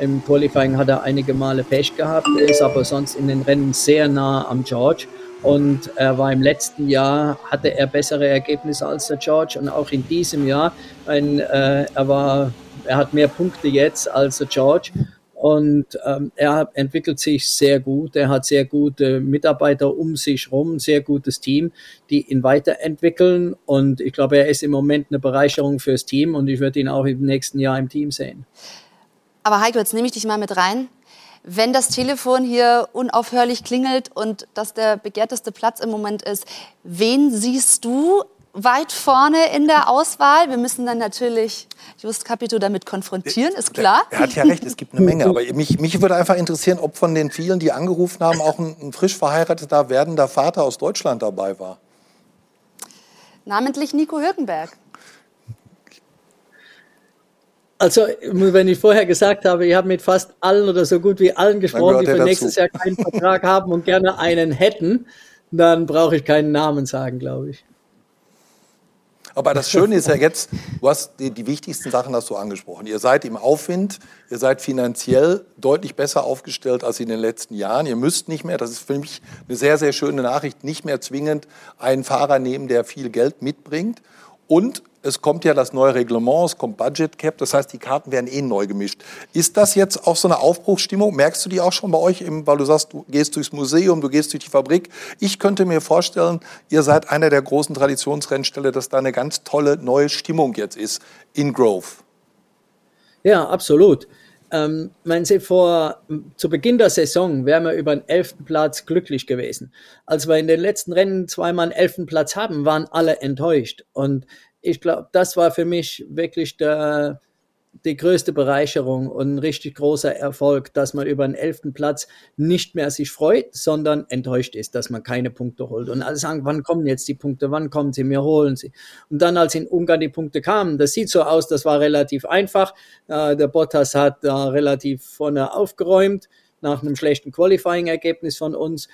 [SPEAKER 7] Im Qualifying hat er einige Male Pech gehabt, ist aber sonst in den Rennen sehr nah am George. Und er war im letzten Jahr, hatte er bessere Ergebnisse als der George und auch in diesem Jahr, ein, äh, er war, er hat mehr Punkte jetzt als der George und ähm, er entwickelt sich sehr gut. Er hat sehr gute Mitarbeiter um sich rum, sehr gutes Team, die ihn weiterentwickeln. Und ich glaube, er ist im Moment eine Bereicherung fürs Team und ich würde ihn auch im nächsten Jahr im Team sehen.
[SPEAKER 1] Aber Heiko, jetzt nehme ich dich mal mit rein wenn das Telefon hier unaufhörlich klingelt und das der begehrteste Platz im Moment ist, wen siehst du weit vorne in der Auswahl? Wir müssen dann natürlich Just Capito damit konfrontieren, ist klar.
[SPEAKER 2] Er hat ja recht, es gibt eine Menge. Aber mich, mich würde einfach interessieren, ob von den vielen, die angerufen haben, auch ein, ein frisch verheirateter, werdender Vater aus Deutschland dabei war.
[SPEAKER 1] Namentlich Nico Hülkenberg.
[SPEAKER 7] Also, wenn ich vorher gesagt habe, ich habe mit fast allen oder so gut wie allen gesprochen, die für nächstes Jahr keinen Vertrag haben und gerne einen hätten, dann brauche ich keinen Namen sagen, glaube ich.
[SPEAKER 2] Aber das Schöne ist ja jetzt, du hast die, die, wichtigsten Sachen hast du angesprochen. Ihr seid im Aufwind, ihr seid finanziell deutlich besser aufgestellt als in den letzten Jahren. Ihr müsst nicht mehr, das ist für mich eine sehr, sehr schöne Nachricht, nicht mehr zwingend einen Fahrer nehmen, der viel Geld mitbringt. Und es kommt ja das neue Reglement, es kommt Budget Cap, das heißt, die Karten werden eh neu gemischt. Ist das jetzt auch so eine Aufbruchsstimmung? Merkst du die auch schon bei euch, weil du sagst, du gehst durchs Museum, du gehst durch die Fabrik? Ich könnte mir vorstellen, ihr seid einer der großen Traditionsrennställe, dass da eine ganz tolle neue Stimmung jetzt ist in Grove.
[SPEAKER 7] Ja, absolut. Ähm, meinen Sie, vor, zu Beginn der Saison wären wir über den elften Platz glücklich gewesen. Als wir in den letzten Rennen zweimal einen elften Platz haben, waren alle enttäuscht. Und ich glaube, das war für mich wirklich der, die größte Bereicherung und ein richtig großer Erfolg, dass man über den elften Platz nicht mehr sich freut, sondern enttäuscht ist, dass man keine Punkte holt. Und alle sagen, wann kommen jetzt die Punkte, wann kommen sie, mir holen sie. Und dann, als in Ungarn die Punkte kamen, das sieht so aus, das war relativ einfach. Äh, der Bottas hat da relativ vorne aufgeräumt nach einem schlechten Qualifying-Ergebnis von uns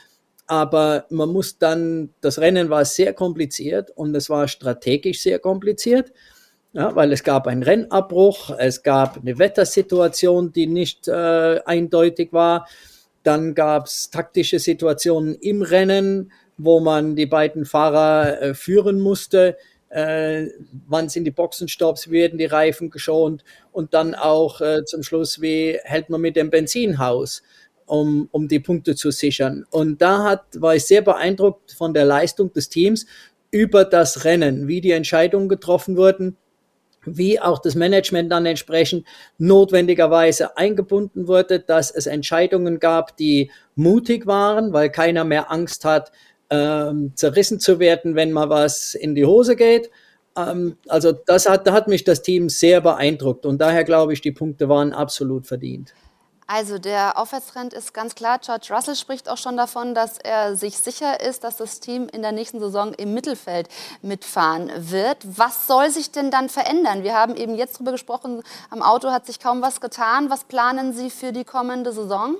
[SPEAKER 7] aber man muss dann, das Rennen war sehr kompliziert und es war strategisch sehr kompliziert, ja, weil es gab einen Rennabbruch, es gab eine Wettersituation, die nicht äh, eindeutig war, dann gab es taktische Situationen im Rennen, wo man die beiden Fahrer äh, führen musste, äh, wann sind die Boxenstopps, werden die Reifen geschont und dann auch äh, zum Schluss, wie hält man mit dem Benzinhaus um, um die Punkte zu sichern. Und da hat, war ich sehr beeindruckt von der Leistung des Teams über das Rennen, wie die Entscheidungen getroffen wurden, wie auch das Management dann entsprechend notwendigerweise eingebunden wurde, dass es Entscheidungen gab, die mutig waren, weil keiner mehr Angst hat, ähm, zerrissen zu werden, wenn mal was in die Hose geht. Ähm, also das hat, da hat mich das Team sehr beeindruckt und daher glaube ich, die Punkte waren absolut verdient.
[SPEAKER 1] Also der Aufwärtstrend ist ganz klar. George Russell spricht auch schon davon, dass er sich sicher ist, dass das Team in der nächsten Saison im Mittelfeld mitfahren wird. Was soll sich denn dann verändern? Wir haben eben jetzt darüber gesprochen, am Auto hat sich kaum was getan. Was planen Sie für die kommende Saison?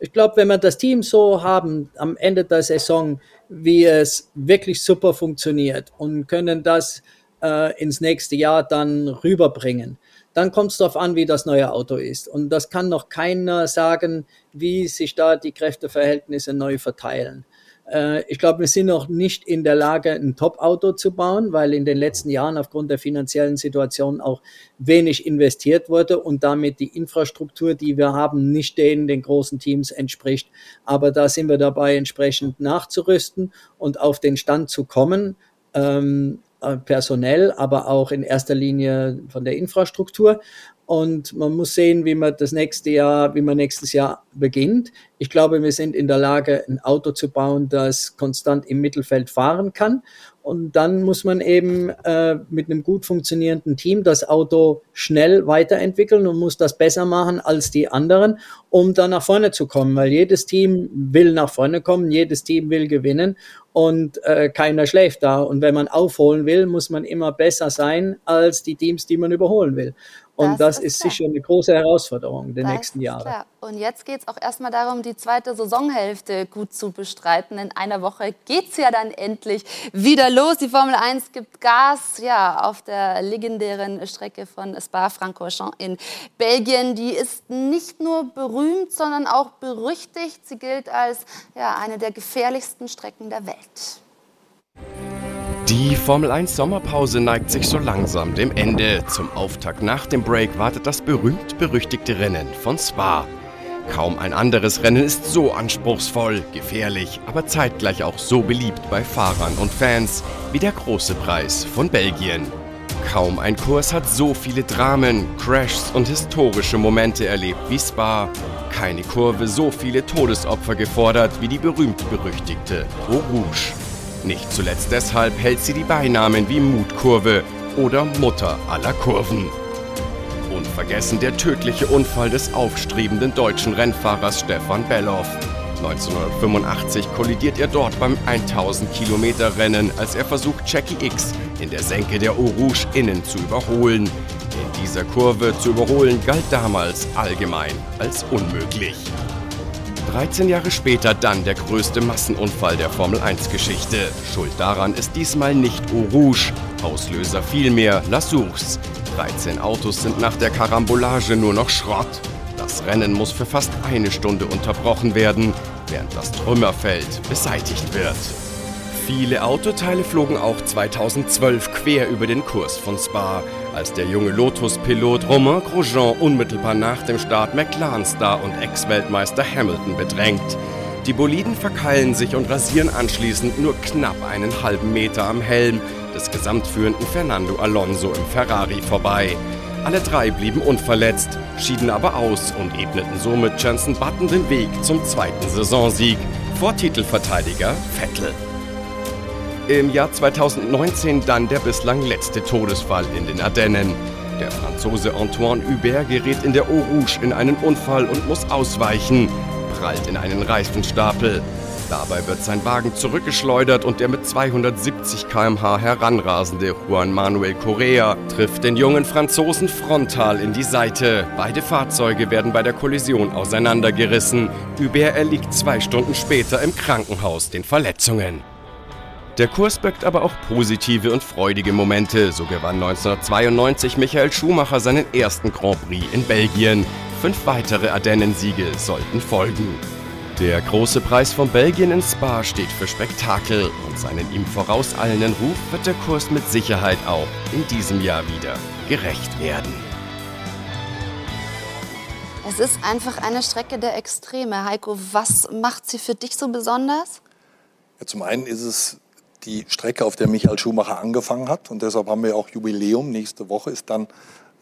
[SPEAKER 7] Ich glaube, wenn wir das Team so haben am Ende der Saison, wie es wirklich super funktioniert und können das äh, ins nächste Jahr dann rüberbringen, dann kommt es darauf an, wie das neue Auto ist. Und das kann noch keiner sagen, wie sich da die Kräfteverhältnisse neu verteilen. Äh, ich glaube, wir sind noch nicht in der Lage, ein Top-Auto zu bauen, weil in den letzten Jahren aufgrund der finanziellen Situation auch wenig investiert wurde und damit die Infrastruktur, die wir haben, nicht denen den großen Teams entspricht. Aber da sind wir dabei, entsprechend nachzurüsten und auf den Stand zu kommen. Ähm, äh, personell, aber auch in erster Linie von der Infrastruktur. Und man muss sehen, wie man das nächste Jahr, wie man nächstes Jahr beginnt. Ich glaube, wir sind in der Lage, ein Auto zu bauen, das konstant im Mittelfeld fahren kann. Und dann muss man eben äh, mit einem gut funktionierenden Team das Auto schnell weiterentwickeln und muss das besser machen als die anderen, um dann nach vorne zu kommen. Weil jedes Team will nach vorne kommen, jedes Team will gewinnen und äh, keiner schläft da. Und wenn man aufholen will, muss man immer besser sein als die Teams, die man überholen will. Und das, das ist, ist sicher eine große Herausforderung der das nächsten Jahre. Klar.
[SPEAKER 1] Und jetzt geht es auch erstmal darum, die zweite Saisonhälfte gut zu bestreiten. In einer Woche geht es ja dann endlich wieder los. Die Formel 1 gibt Gas ja, auf der legendären Strecke von Spa-Francorchamps in Belgien. Die ist nicht nur berühmt, sondern auch berüchtigt. Sie gilt als ja, eine der gefährlichsten Strecken der Welt.
[SPEAKER 6] Die Formel 1 Sommerpause neigt sich so langsam dem Ende. Zum Auftakt nach dem Break wartet das berühmt-berüchtigte Rennen von Spa. Kaum ein anderes Rennen ist so anspruchsvoll, gefährlich, aber zeitgleich auch so beliebt bei Fahrern und Fans wie der große Preis von Belgien. Kaum ein Kurs hat so viele Dramen, Crashs und historische Momente erlebt wie Spa. Keine Kurve so viele Todesopfer gefordert wie die berühmt-berüchtigte Eau Rouge. Nicht zuletzt deshalb hält sie die Beinamen wie Mutkurve oder Mutter aller Kurven. Unvergessen der tödliche Unfall des aufstrebenden deutschen Rennfahrers Stefan Belloff. 1985 kollidiert er dort beim 1000 Kilometer Rennen, als er versucht, Jackie X in der Senke der Eau Rouge innen zu überholen. In dieser Kurve zu überholen galt damals allgemein als unmöglich. 13 Jahre später dann der größte Massenunfall der Formel-1-Geschichte. Schuld daran ist diesmal nicht Eau Rouge, Auslöser vielmehr La Source. 13 Autos sind nach der Karambolage nur noch Schrott. Das Rennen muss für fast eine Stunde unterbrochen werden, während das Trümmerfeld beseitigt wird. Viele Autoteile flogen auch 2012 quer über den Kurs von Spa, als der junge Lotus-Pilot Romain Grosjean unmittelbar nach dem Start McLaren-Star und Ex-Weltmeister Hamilton bedrängt. Die Boliden verkeilen sich und rasieren anschließend nur knapp einen halben Meter am Helm des gesamtführenden Fernando Alonso im Ferrari vorbei. Alle drei blieben unverletzt, schieden aber aus und ebneten somit Jensen Button den Weg zum zweiten Saisonsieg vor Titelverteidiger Vettel. Im Jahr 2019 dann der bislang letzte Todesfall in den Ardennen. Der Franzose Antoine Hubert gerät in der Eau Rouge in einen Unfall und muss ausweichen, prallt in einen Reifenstapel. Dabei wird sein Wagen zurückgeschleudert und der mit 270 km/h heranrasende Juan Manuel Correa trifft den jungen Franzosen frontal in die Seite. Beide Fahrzeuge werden bei der Kollision auseinandergerissen. Hubert erliegt zwei Stunden später im Krankenhaus den Verletzungen. Der Kurs birgt aber auch positive und freudige Momente. So gewann 1992 Michael Schumacher seinen ersten Grand Prix in Belgien. Fünf weitere Ardennensiege sollten folgen. Der große Preis von Belgien in Spa steht für Spektakel und seinen ihm vorauseilenden Ruf wird der Kurs mit Sicherheit auch in diesem Jahr wieder gerecht werden.
[SPEAKER 1] Es ist einfach eine Strecke der Extreme. Heiko, was macht sie für dich so besonders?
[SPEAKER 2] Ja, zum einen ist es die Strecke, auf der Michael Schumacher angefangen hat. Und deshalb haben wir auch Jubiläum. Nächste Woche ist dann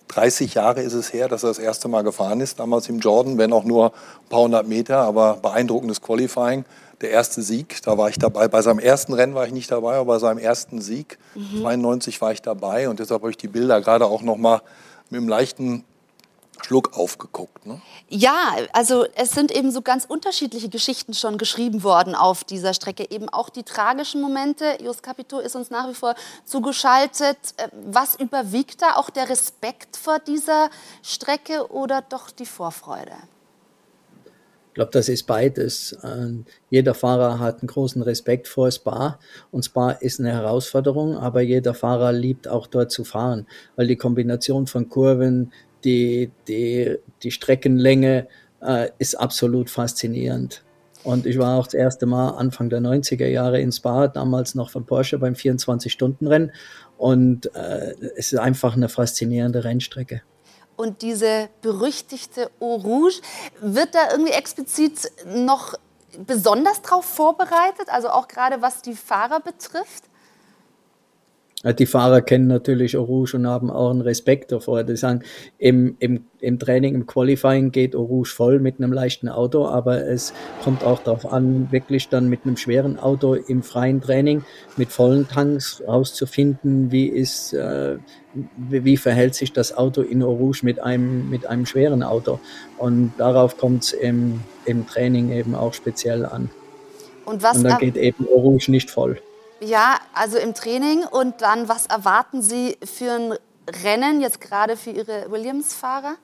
[SPEAKER 2] 30 Jahre ist es her, dass er das erste Mal gefahren ist, damals im Jordan, wenn auch nur ein paar hundert Meter, aber beeindruckendes Qualifying. Der erste Sieg, da war ich dabei. Bei seinem ersten Rennen war ich nicht dabei, aber bei seinem ersten Sieg, mhm. 92, war ich dabei. Und deshalb habe ich die Bilder gerade auch noch mal mit einem leichten Schluck aufgeguckt. Ne?
[SPEAKER 1] Ja, also es sind eben so ganz unterschiedliche Geschichten schon geschrieben worden auf dieser Strecke. Eben auch die tragischen Momente. Jos Capito ist uns nach wie vor zugeschaltet. Äh, was überwiegt da? Auch der Respekt vor dieser Strecke oder doch die Vorfreude?
[SPEAKER 7] Ich glaube, das ist beides. Ähm, jeder Fahrer hat einen großen Respekt vor Spa und Spa ist eine Herausforderung, aber jeder Fahrer liebt auch dort zu fahren, weil die Kombination von Kurven, die, die, die Streckenlänge äh, ist absolut faszinierend. Und ich war auch das erste Mal Anfang der 90er Jahre in Spa, damals noch von Porsche beim 24-Stunden-Rennen. Und äh, es ist einfach eine faszinierende Rennstrecke.
[SPEAKER 1] Und diese berüchtigte Eau Rouge, wird da irgendwie explizit noch besonders darauf vorbereitet? Also auch gerade was die Fahrer betrifft?
[SPEAKER 7] Die Fahrer kennen natürlich Rouge und haben auch einen Respekt davor. Die sagen, im, im, im Training, im Qualifying geht Rouge voll mit einem leichten Auto, aber es kommt auch darauf an, wirklich dann mit einem schweren Auto im freien Training mit vollen Tanks rauszufinden, wie ist, äh, wie, wie, verhält sich das Auto in Rouge mit einem, mit einem schweren Auto. Und darauf kommt es im, im Training eben auch speziell an. Und, was und dann geht eben Rouge nicht voll.
[SPEAKER 1] Ja, also im Training. Und dann, was erwarten Sie für ein Rennen, jetzt gerade für Ihre Williams-Fahrer?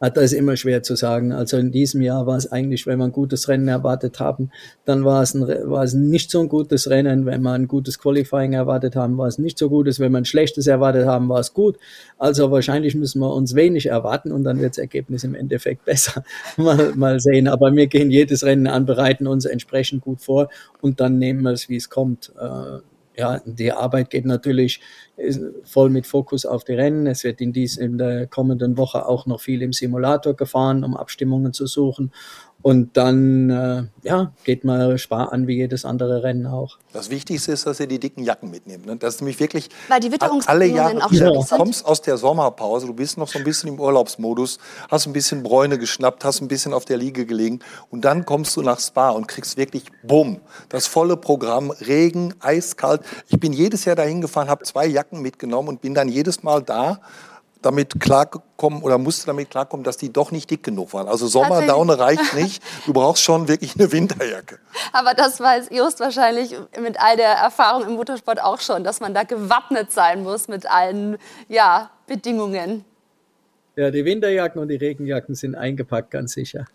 [SPEAKER 7] Das ist immer schwer zu sagen. Also in diesem Jahr war es eigentlich, wenn wir ein gutes Rennen erwartet haben, dann war es, ein, war es nicht so ein gutes Rennen. Wenn wir ein gutes Qualifying erwartet haben, war es nicht so gutes. Wenn wir ein schlechtes erwartet haben, war es gut. Also wahrscheinlich müssen wir uns wenig erwarten und dann wird das Ergebnis im Endeffekt besser. mal, mal sehen. Aber wir gehen jedes Rennen an, bereiten uns entsprechend gut vor und dann nehmen wir es, wie es kommt. Äh, ja, die Arbeit geht natürlich voll mit Fokus auf die Rennen. Es wird in, dies, in der kommenden Woche auch noch viel im Simulator gefahren, um Abstimmungen zu suchen. Und dann äh, ja, geht man Spar an wie jedes andere Rennen auch.
[SPEAKER 2] Das Wichtigste ist, dass ihr die dicken Jacken mitnehmt. Ne? Das ist nämlich wirklich
[SPEAKER 1] Weil die alle Jahre. Auch
[SPEAKER 2] ja. Du kommst aus der Sommerpause, du bist noch so ein bisschen im Urlaubsmodus, hast ein bisschen Bräune geschnappt, hast ein bisschen auf der Liege gelegen und dann kommst du nach Spa und kriegst wirklich Bumm, das volle Programm, Regen, eiskalt. Ich bin jedes Jahr dahin gefahren, habe zwei Jacken mitgenommen und bin dann jedes Mal da damit klarkommen oder musste damit klarkommen, dass die doch nicht dick genug waren. Also Sommerdaune reicht nicht. Du brauchst schon wirklich eine Winterjacke.
[SPEAKER 1] Aber das weiß Just wahrscheinlich mit all der Erfahrung im Motorsport auch schon, dass man da gewappnet sein muss mit allen ja, Bedingungen.
[SPEAKER 7] Ja, die Winterjacken und die Regenjacken sind eingepackt, ganz sicher.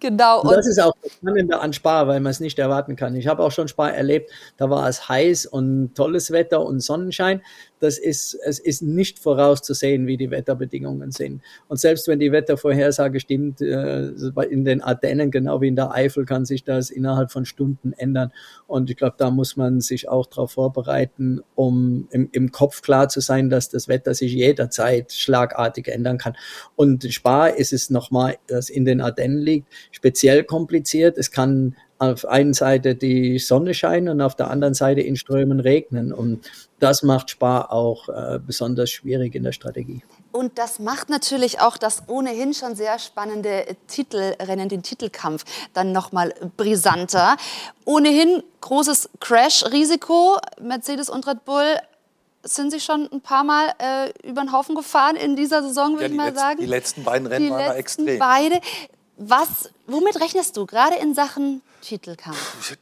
[SPEAKER 1] Genau.
[SPEAKER 7] Und das ist auch das Spannende an Spa, weil man es nicht erwarten kann. Ich habe auch schon Spa erlebt, da war es heiß und tolles Wetter und Sonnenschein das ist, es ist nicht vorauszusehen, wie die Wetterbedingungen sind. Und selbst wenn die Wettervorhersage stimmt, äh, in den Ardennen, genau wie in der Eifel, kann sich das innerhalb von Stunden ändern. Und ich glaube, da muss man sich auch darauf vorbereiten, um im, im Kopf klar zu sein, dass das Wetter sich jederzeit schlagartig ändern kann. Und Spa ist es nochmal, das in den Ardennen liegt, speziell kompliziert. Es kann auf einer Seite die Sonne scheinen und auf der anderen Seite in Strömen regnen. Und das macht Spar auch äh, besonders schwierig in der Strategie.
[SPEAKER 1] Und das macht natürlich auch das ohnehin schon sehr spannende Titelrennen, den Titelkampf, dann nochmal brisanter. Ohnehin großes Crash-Risiko. Mercedes und Red Bull sind Sie schon ein paar Mal äh, über den Haufen gefahren in dieser Saison, würde ja, ich mal
[SPEAKER 2] letzten,
[SPEAKER 1] sagen.
[SPEAKER 2] Die letzten beiden Rennen
[SPEAKER 1] die
[SPEAKER 2] waren
[SPEAKER 1] letzten
[SPEAKER 2] extrem.
[SPEAKER 1] Beide. Was, womit rechnest du gerade in Sachen Titelkampf?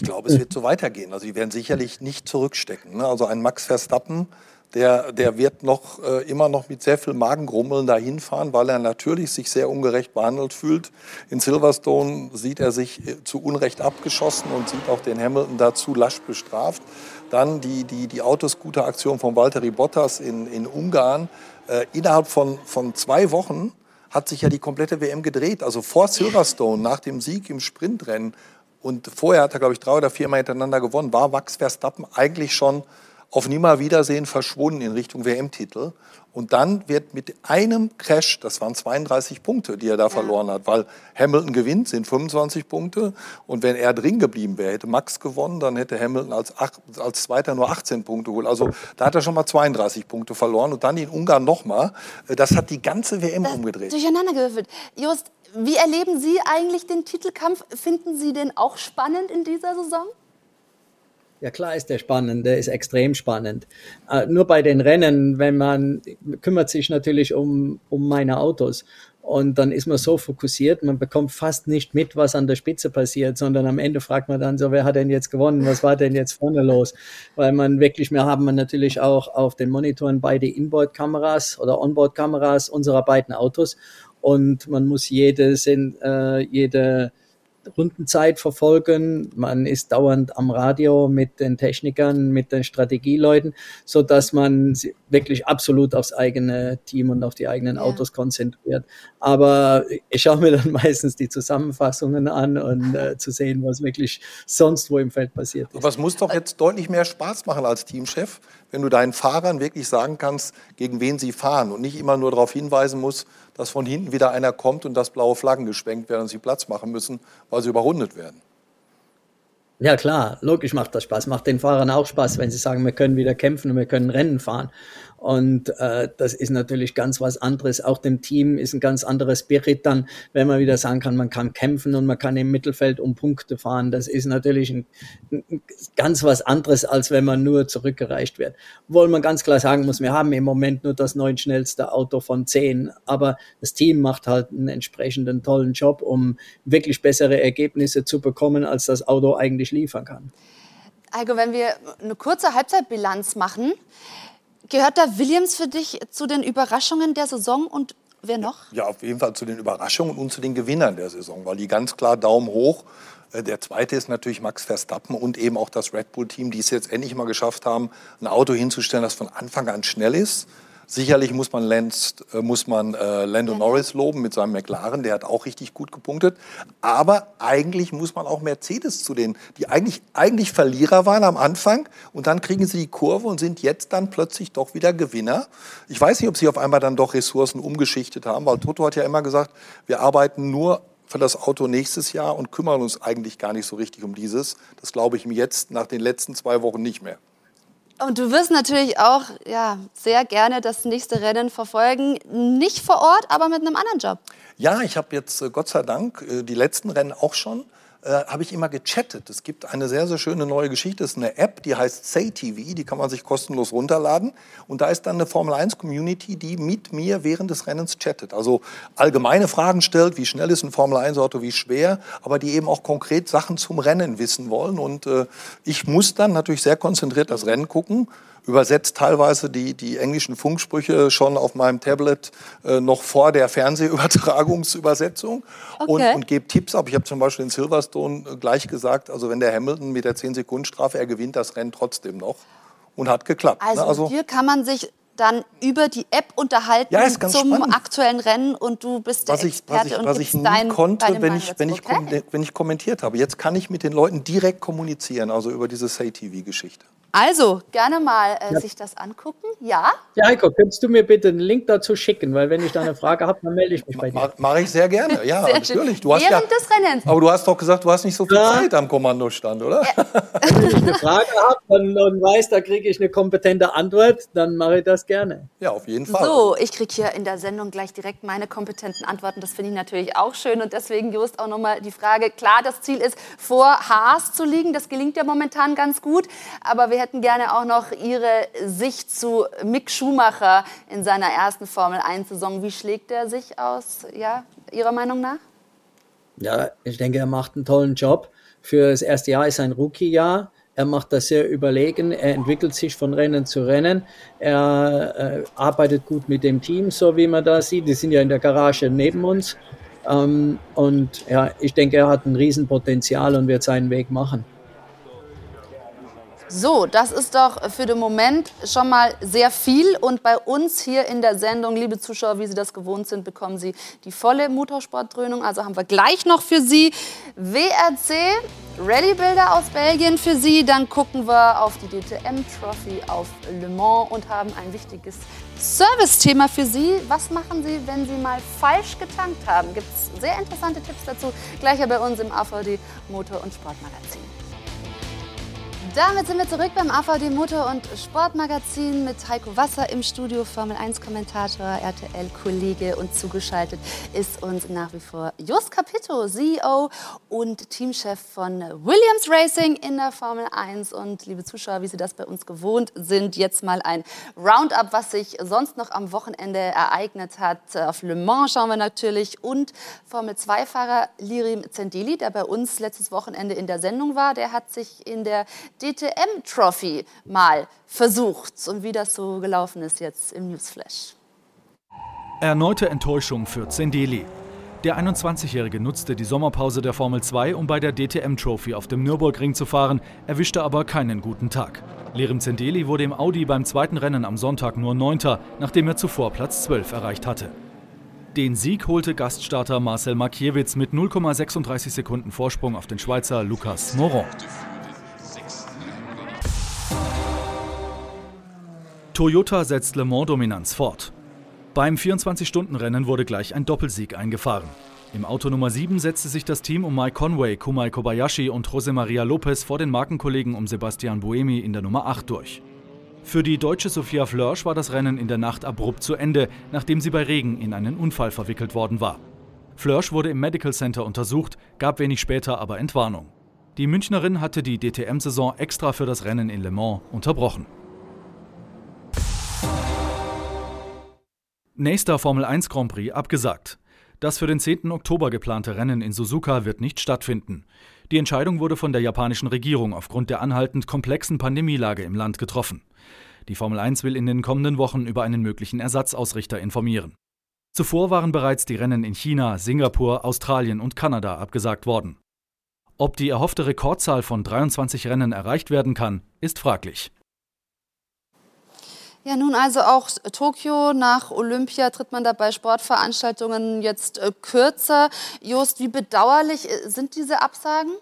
[SPEAKER 2] Ich glaube, es wird so weitergehen. Also, die werden sicherlich nicht zurückstecken. Ne? Also, ein Max Verstappen, der, der wird noch äh, immer noch mit sehr viel Magengrummeln dahin fahren, weil er natürlich sich sehr ungerecht behandelt fühlt. In Silverstone sieht er sich äh, zu Unrecht abgeschossen und sieht auch den Hamilton dazu lasch bestraft. Dann die, die, die Autoscooter-Aktion von Valtteri Bottas in, in Ungarn. Äh, innerhalb von, von zwei Wochen hat sich ja die komplette WM gedreht. Also vor Silverstone, nach dem Sieg im Sprintrennen und vorher hat er, glaube ich, drei oder viermal hintereinander gewonnen, war Max Verstappen eigentlich schon auf Nimmerwiedersehen verschwunden in Richtung WM-Titel. Und dann wird mit einem Crash, das waren 32 Punkte, die er da ja. verloren hat, weil Hamilton gewinnt, sind 25 Punkte. Und wenn er drin geblieben wäre, hätte Max gewonnen, dann hätte Hamilton als, als Zweiter nur 18 Punkte geholt. Also da hat er schon mal 32 Punkte verloren. Und dann in Ungarn nochmal. Das hat die ganze WM das umgedreht.
[SPEAKER 1] Durcheinander gewürfelt. Just, wie erleben Sie eigentlich den Titelkampf? Finden Sie den auch spannend in dieser Saison?
[SPEAKER 7] Ja klar ist der spannend, der ist extrem spannend. Äh, nur bei den Rennen, wenn man kümmert sich natürlich um, um meine Autos und dann ist man so fokussiert, man bekommt fast nicht mit, was an der Spitze passiert, sondern am Ende fragt man dann so, wer hat denn jetzt gewonnen, was war denn jetzt vorne los? Weil man wirklich, wir haben natürlich auch auf den Monitoren beide Inboard-Kameras oder Onboard-Kameras unserer beiden Autos und man muss jede, äh, jede Rundenzeit verfolgen. Man ist dauernd am Radio mit den Technikern, mit den Strategieleuten, so dass man wirklich absolut aufs eigene Team und auf die eigenen ja. Autos konzentriert. Aber ich schaue mir dann meistens die Zusammenfassungen an und äh, zu sehen, was wirklich sonst wo im Feld passiert ist.
[SPEAKER 2] Was muss doch jetzt deutlich mehr Spaß machen als Teamchef, wenn du deinen Fahrern wirklich sagen kannst, gegen wen sie fahren und nicht immer nur darauf hinweisen musst, dass von hinten wieder einer kommt und dass blaue Flaggen geschwenkt werden und sie Platz machen müssen, weil sie überrundet werden.
[SPEAKER 7] Ja klar, logisch macht das Spaß. Macht den Fahrern auch Spaß, wenn sie sagen, wir können wieder kämpfen und wir können Rennen fahren. Und äh, das ist natürlich ganz was anderes. Auch dem Team ist ein ganz anderes Spirit dann, wenn man wieder sagen kann, man kann kämpfen und man kann im Mittelfeld um Punkte fahren. Das ist natürlich ein, ein ganz was anderes, als wenn man nur zurückgereicht wird. Obwohl man ganz klar sagen muss, wir haben im Moment nur das neun schnellste Auto von zehn, aber das Team macht halt einen entsprechenden tollen Job, um wirklich bessere Ergebnisse zu bekommen, als das Auto eigentlich liefern kann.
[SPEAKER 1] Heiko, wenn wir eine kurze Halbzeitbilanz machen, Gehört da Williams für dich zu den Überraschungen der Saison und wer noch?
[SPEAKER 2] Ja, auf jeden Fall zu den Überraschungen und zu den Gewinnern der Saison, weil die ganz klar Daumen hoch. Äh, der zweite ist natürlich Max Verstappen und eben auch das Red Bull-Team, die es jetzt endlich mal geschafft haben, ein Auto hinzustellen, das von Anfang an schnell ist Sicherlich muss man, Lance, äh, muss man äh, Lando. Norris loben mit seinem McLaren, der hat auch richtig gut gepunktet. Aber eigentlich muss man auch Mercedes zu denen, die eigentlich, eigentlich Verlierer waren am Anfang und dann kriegen sie die Kurve und sind jetzt dann plötzlich doch wieder Gewinner. Ich weiß nicht, ob sie auf einmal dann doch Ressourcen umgeschichtet haben, weil Toto hat ja immer gesagt, wir arbeiten nur für das Auto nächstes Jahr und kümmern uns eigentlich gar nicht so richtig um dieses. Das glaube ich mir jetzt nach den letzten zwei Wochen nicht mehr.
[SPEAKER 1] Und du wirst natürlich auch ja, sehr gerne das nächste Rennen verfolgen. Nicht vor Ort, aber mit einem anderen Job.
[SPEAKER 2] Ja, ich habe jetzt äh, Gott sei Dank äh, die letzten Rennen auch schon äh, habe ich immer gechattet. Es gibt eine sehr, sehr schöne neue Geschichte. Es ist eine App, die heißt Say TV, die kann man sich kostenlos runterladen. Und da ist dann eine Formel 1 Community, die mit mir während des Rennens chattet. Also allgemeine Fragen stellt, wie schnell ist ein Formel 1 Auto, wie schwer, aber die eben auch konkret Sachen zum Rennen wissen wollen. Und äh, ich muss dann natürlich sehr konzentriert das Rennen gucken übersetzt teilweise die, die englischen Funksprüche schon auf meinem Tablet äh, noch vor der Fernsehübertragungsübersetzung okay. und, und gebe Tipps ab. Ich habe zum Beispiel in Silverstone äh, gleich gesagt, also wenn der Hamilton mit der 10-Sekunden-Strafe, er gewinnt das Rennen trotzdem noch und hat geklappt.
[SPEAKER 1] Also, ne? also hier kann man sich dann über die App unterhalten ja, zum spannend. aktuellen Rennen und du bist
[SPEAKER 2] was der Experte ich, was ich, was ich nie konnte, wenn ich, wenn, ich okay. wenn ich kommentiert habe. Jetzt kann ich mit den Leuten direkt kommunizieren, also über diese Say-TV-Geschichte.
[SPEAKER 1] Also, gerne mal äh, ja. sich das angucken. Ja?
[SPEAKER 7] Ja, Heiko, könntest du mir bitte einen Link dazu schicken? Weil wenn ich da eine Frage habe, dann melde ich mich bei dir.
[SPEAKER 2] Mache ich sehr gerne, ja, sehr natürlich.
[SPEAKER 1] Du hast Während ja, des Rennens.
[SPEAKER 2] Aber du hast doch gesagt, du hast nicht so viel ja. Zeit am Kommandostand, oder? Ja.
[SPEAKER 7] wenn ich eine Frage habe und, und weiß, da kriege ich eine kompetente Antwort, dann mache ich das gerne.
[SPEAKER 2] Ja, auf jeden Fall.
[SPEAKER 1] So, ich kriege hier in der Sendung gleich direkt meine kompetenten Antworten. Das finde ich natürlich auch schön. Und deswegen, Just, auch nochmal die Frage. Klar, das Ziel ist, vor Haas zu liegen. Das gelingt ja momentan ganz gut. Aber wir hätten gerne auch noch Ihre Sicht zu Mick Schumacher in seiner ersten Formel-1-Saison. Wie schlägt er sich aus, ja, Ihrer Meinung nach?
[SPEAKER 7] Ja, ich denke, er macht einen tollen Job. Für das erste Jahr ist ein Rookie-Jahr. Er macht das sehr überlegen. Er entwickelt sich von Rennen zu Rennen. Er äh, arbeitet gut mit dem Team, so wie man da sieht. Die sind ja in der Garage neben uns. Ähm, und ja, ich denke, er hat ein Riesenpotenzial und wird seinen Weg machen.
[SPEAKER 1] So, das ist doch für den Moment schon mal sehr viel. Und bei uns hier in der Sendung, liebe Zuschauer, wie Sie das gewohnt sind, bekommen Sie die volle Motorsportdröhnung. Also haben wir gleich noch für Sie WRC Rallye-Bilder aus Belgien für Sie. Dann gucken wir auf die DTM-Trophy auf Le Mans und haben ein wichtiges Service-Thema für Sie. Was machen Sie, wenn Sie mal falsch getankt haben? Gibt es sehr interessante Tipps dazu. Gleich bei uns im AVD Motor- und Sportmagazin. Damit sind wir zurück beim AVD Motor- und Sportmagazin mit Heiko Wasser im Studio, Formel 1-Kommentator, RTL-Kollege und zugeschaltet ist uns nach wie vor Just Capito, CEO und Teamchef von Williams Racing in der Formel 1. Und liebe Zuschauer, wie Sie das bei uns gewohnt sind, jetzt mal ein Roundup, was sich sonst noch am Wochenende ereignet hat. Auf Le Mans schauen wir natürlich und Formel 2-Fahrer Lirim Zendeli, der bei uns letztes Wochenende in der Sendung war, der hat sich in der DTM Trophy mal versucht und wie das so gelaufen ist jetzt im Newsflash.
[SPEAKER 8] Erneute Enttäuschung für Zendeli. Der 21-Jährige nutzte die Sommerpause der Formel 2, um bei der DTM Trophy auf dem Nürburgring zu fahren, erwischte aber keinen guten Tag. Lerem Zendeli wurde im Audi beim zweiten Rennen am Sonntag nur Neunter, nachdem er zuvor Platz 12 erreicht hatte. Den Sieg holte Gaststarter Marcel Markiewicz mit 0,36 Sekunden Vorsprung auf den Schweizer Lucas Moron. Toyota setzt Le Mans-Dominanz fort. Beim 24-Stunden-Rennen wurde gleich ein Doppelsieg eingefahren. Im Auto Nummer 7 setzte sich das Team um Mike Conway, Kumai Kobayashi und José María López vor den Markenkollegen um Sebastian Buemi in der Nummer 8 durch. Für die deutsche Sophia Flörsch war das Rennen in der Nacht abrupt zu Ende, nachdem sie bei Regen in einen Unfall verwickelt worden war. Flörsch wurde im Medical Center untersucht, gab wenig später aber Entwarnung. Die Münchnerin hatte die DTM-Saison extra für das Rennen in Le Mans unterbrochen. Nächster Formel 1 Grand Prix abgesagt. Das für den 10. Oktober geplante Rennen in Suzuka wird nicht stattfinden. Die Entscheidung wurde von der japanischen Regierung aufgrund der anhaltend komplexen Pandemielage im Land getroffen. Die Formel 1 will in den kommenden Wochen über einen möglichen Ersatzausrichter informieren. Zuvor waren bereits die Rennen in China, Singapur, Australien und Kanada abgesagt worden. Ob die erhoffte Rekordzahl von 23 Rennen erreicht werden kann, ist fraglich.
[SPEAKER 1] Ja, nun also auch Tokio. Nach Olympia tritt man da bei Sportveranstaltungen jetzt äh, kürzer. Jost, wie bedauerlich äh, sind diese Absagen?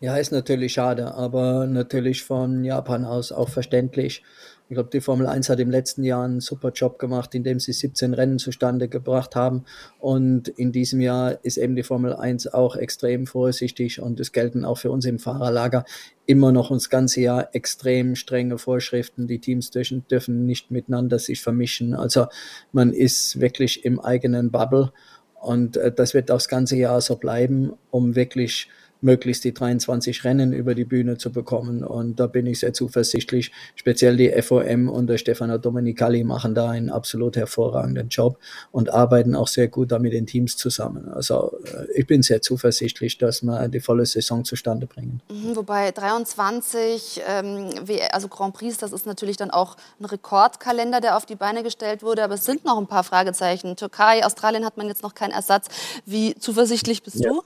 [SPEAKER 7] Ja, ist natürlich schade, aber natürlich von Japan aus auch verständlich. Ich glaube, die Formel 1 hat im letzten Jahr einen super Job gemacht, indem sie 17 Rennen zustande gebracht haben. Und in diesem Jahr ist eben die Formel 1 auch extrem vorsichtig und es gelten auch für uns im Fahrerlager immer noch uns ganze Jahr extrem strenge Vorschriften. Die Teams dürfen, nicht miteinander sich vermischen. Also man ist wirklich im eigenen Bubble und äh, das wird auch das ganze Jahr so bleiben, um wirklich möglichst die 23 Rennen über die Bühne zu bekommen. Und da bin ich sehr zuversichtlich. Speziell die FOM und der Stefano Domenicali machen da einen absolut hervorragenden Job und arbeiten auch sehr gut da mit den Teams zusammen. Also äh, ich bin sehr zuversichtlich, dass wir die volle Saison zustande bringen.
[SPEAKER 1] Mhm, wobei 23, ähm, also Grand Prix, das ist natürlich dann auch ein Rekordkalender, der auf die Beine gestellt wurde. Aber es sind noch ein paar Fragezeichen. Türkei, Australien hat man jetzt noch keinen Ersatz. Wie zuversichtlich bist ja. du?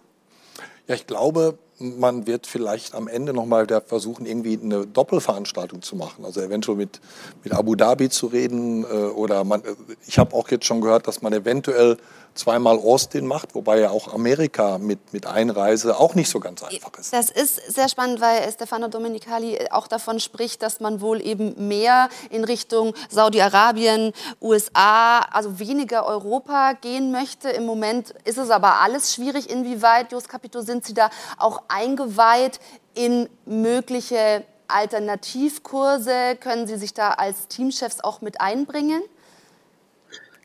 [SPEAKER 2] Ja, ich glaube, man wird vielleicht am Ende nochmal versuchen, irgendwie eine Doppelveranstaltung zu machen. Also eventuell mit, mit Abu Dhabi zu reden. Äh, oder man, äh, ich habe auch jetzt schon gehört, dass man eventuell zweimal Austin macht, wobei ja auch Amerika mit, mit Einreise auch nicht so ganz einfach ist.
[SPEAKER 1] Das ist sehr spannend, weil Stefano Domenicali auch davon spricht, dass man wohl eben mehr in Richtung Saudi-Arabien, USA, also weniger Europa gehen möchte. Im Moment ist es aber alles schwierig. Inwieweit, Jos Capito, sind Sie da auch eingeweiht in mögliche Alternativkurse? Können Sie sich da als Teamchefs auch mit einbringen?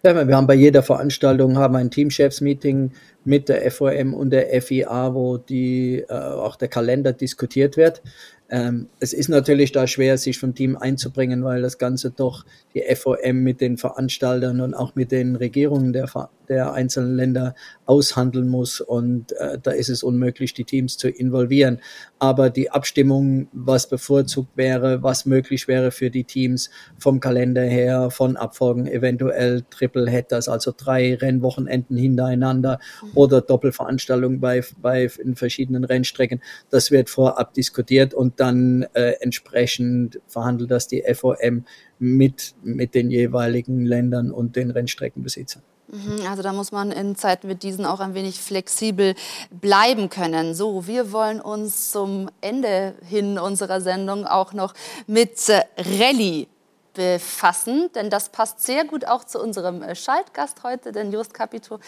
[SPEAKER 7] Wir haben bei jeder Veranstaltung haben ein Teamchefs-Meeting mit der FOM und der FIA, wo die, äh, auch der Kalender diskutiert wird. Ähm, es ist natürlich da schwer, sich vom Team einzubringen, weil das Ganze doch die FOM mit den Veranstaltern und auch mit den Regierungen der, der einzelnen Länder aushandeln muss. Und äh, da ist es unmöglich, die Teams zu involvieren. Aber die Abstimmung, was bevorzugt wäre, was möglich wäre für die Teams vom Kalender her, von Abfolgen eventuell Triple Headers, also drei Rennwochenenden hintereinander oder Doppelveranstaltungen bei, bei in verschiedenen Rennstrecken, das wird vorab diskutiert und und dann äh, entsprechend verhandelt das die FOM mit, mit den jeweiligen Ländern und den Rennstreckenbesitzern.
[SPEAKER 1] Mhm, also da muss man in Zeiten wie diesen auch ein wenig flexibel bleiben können. So, wir wollen uns zum Ende hin unserer Sendung auch noch mit äh, Rallye befassen, denn das passt sehr gut auch zu unserem äh, Schaltgast heute, denn Just Capito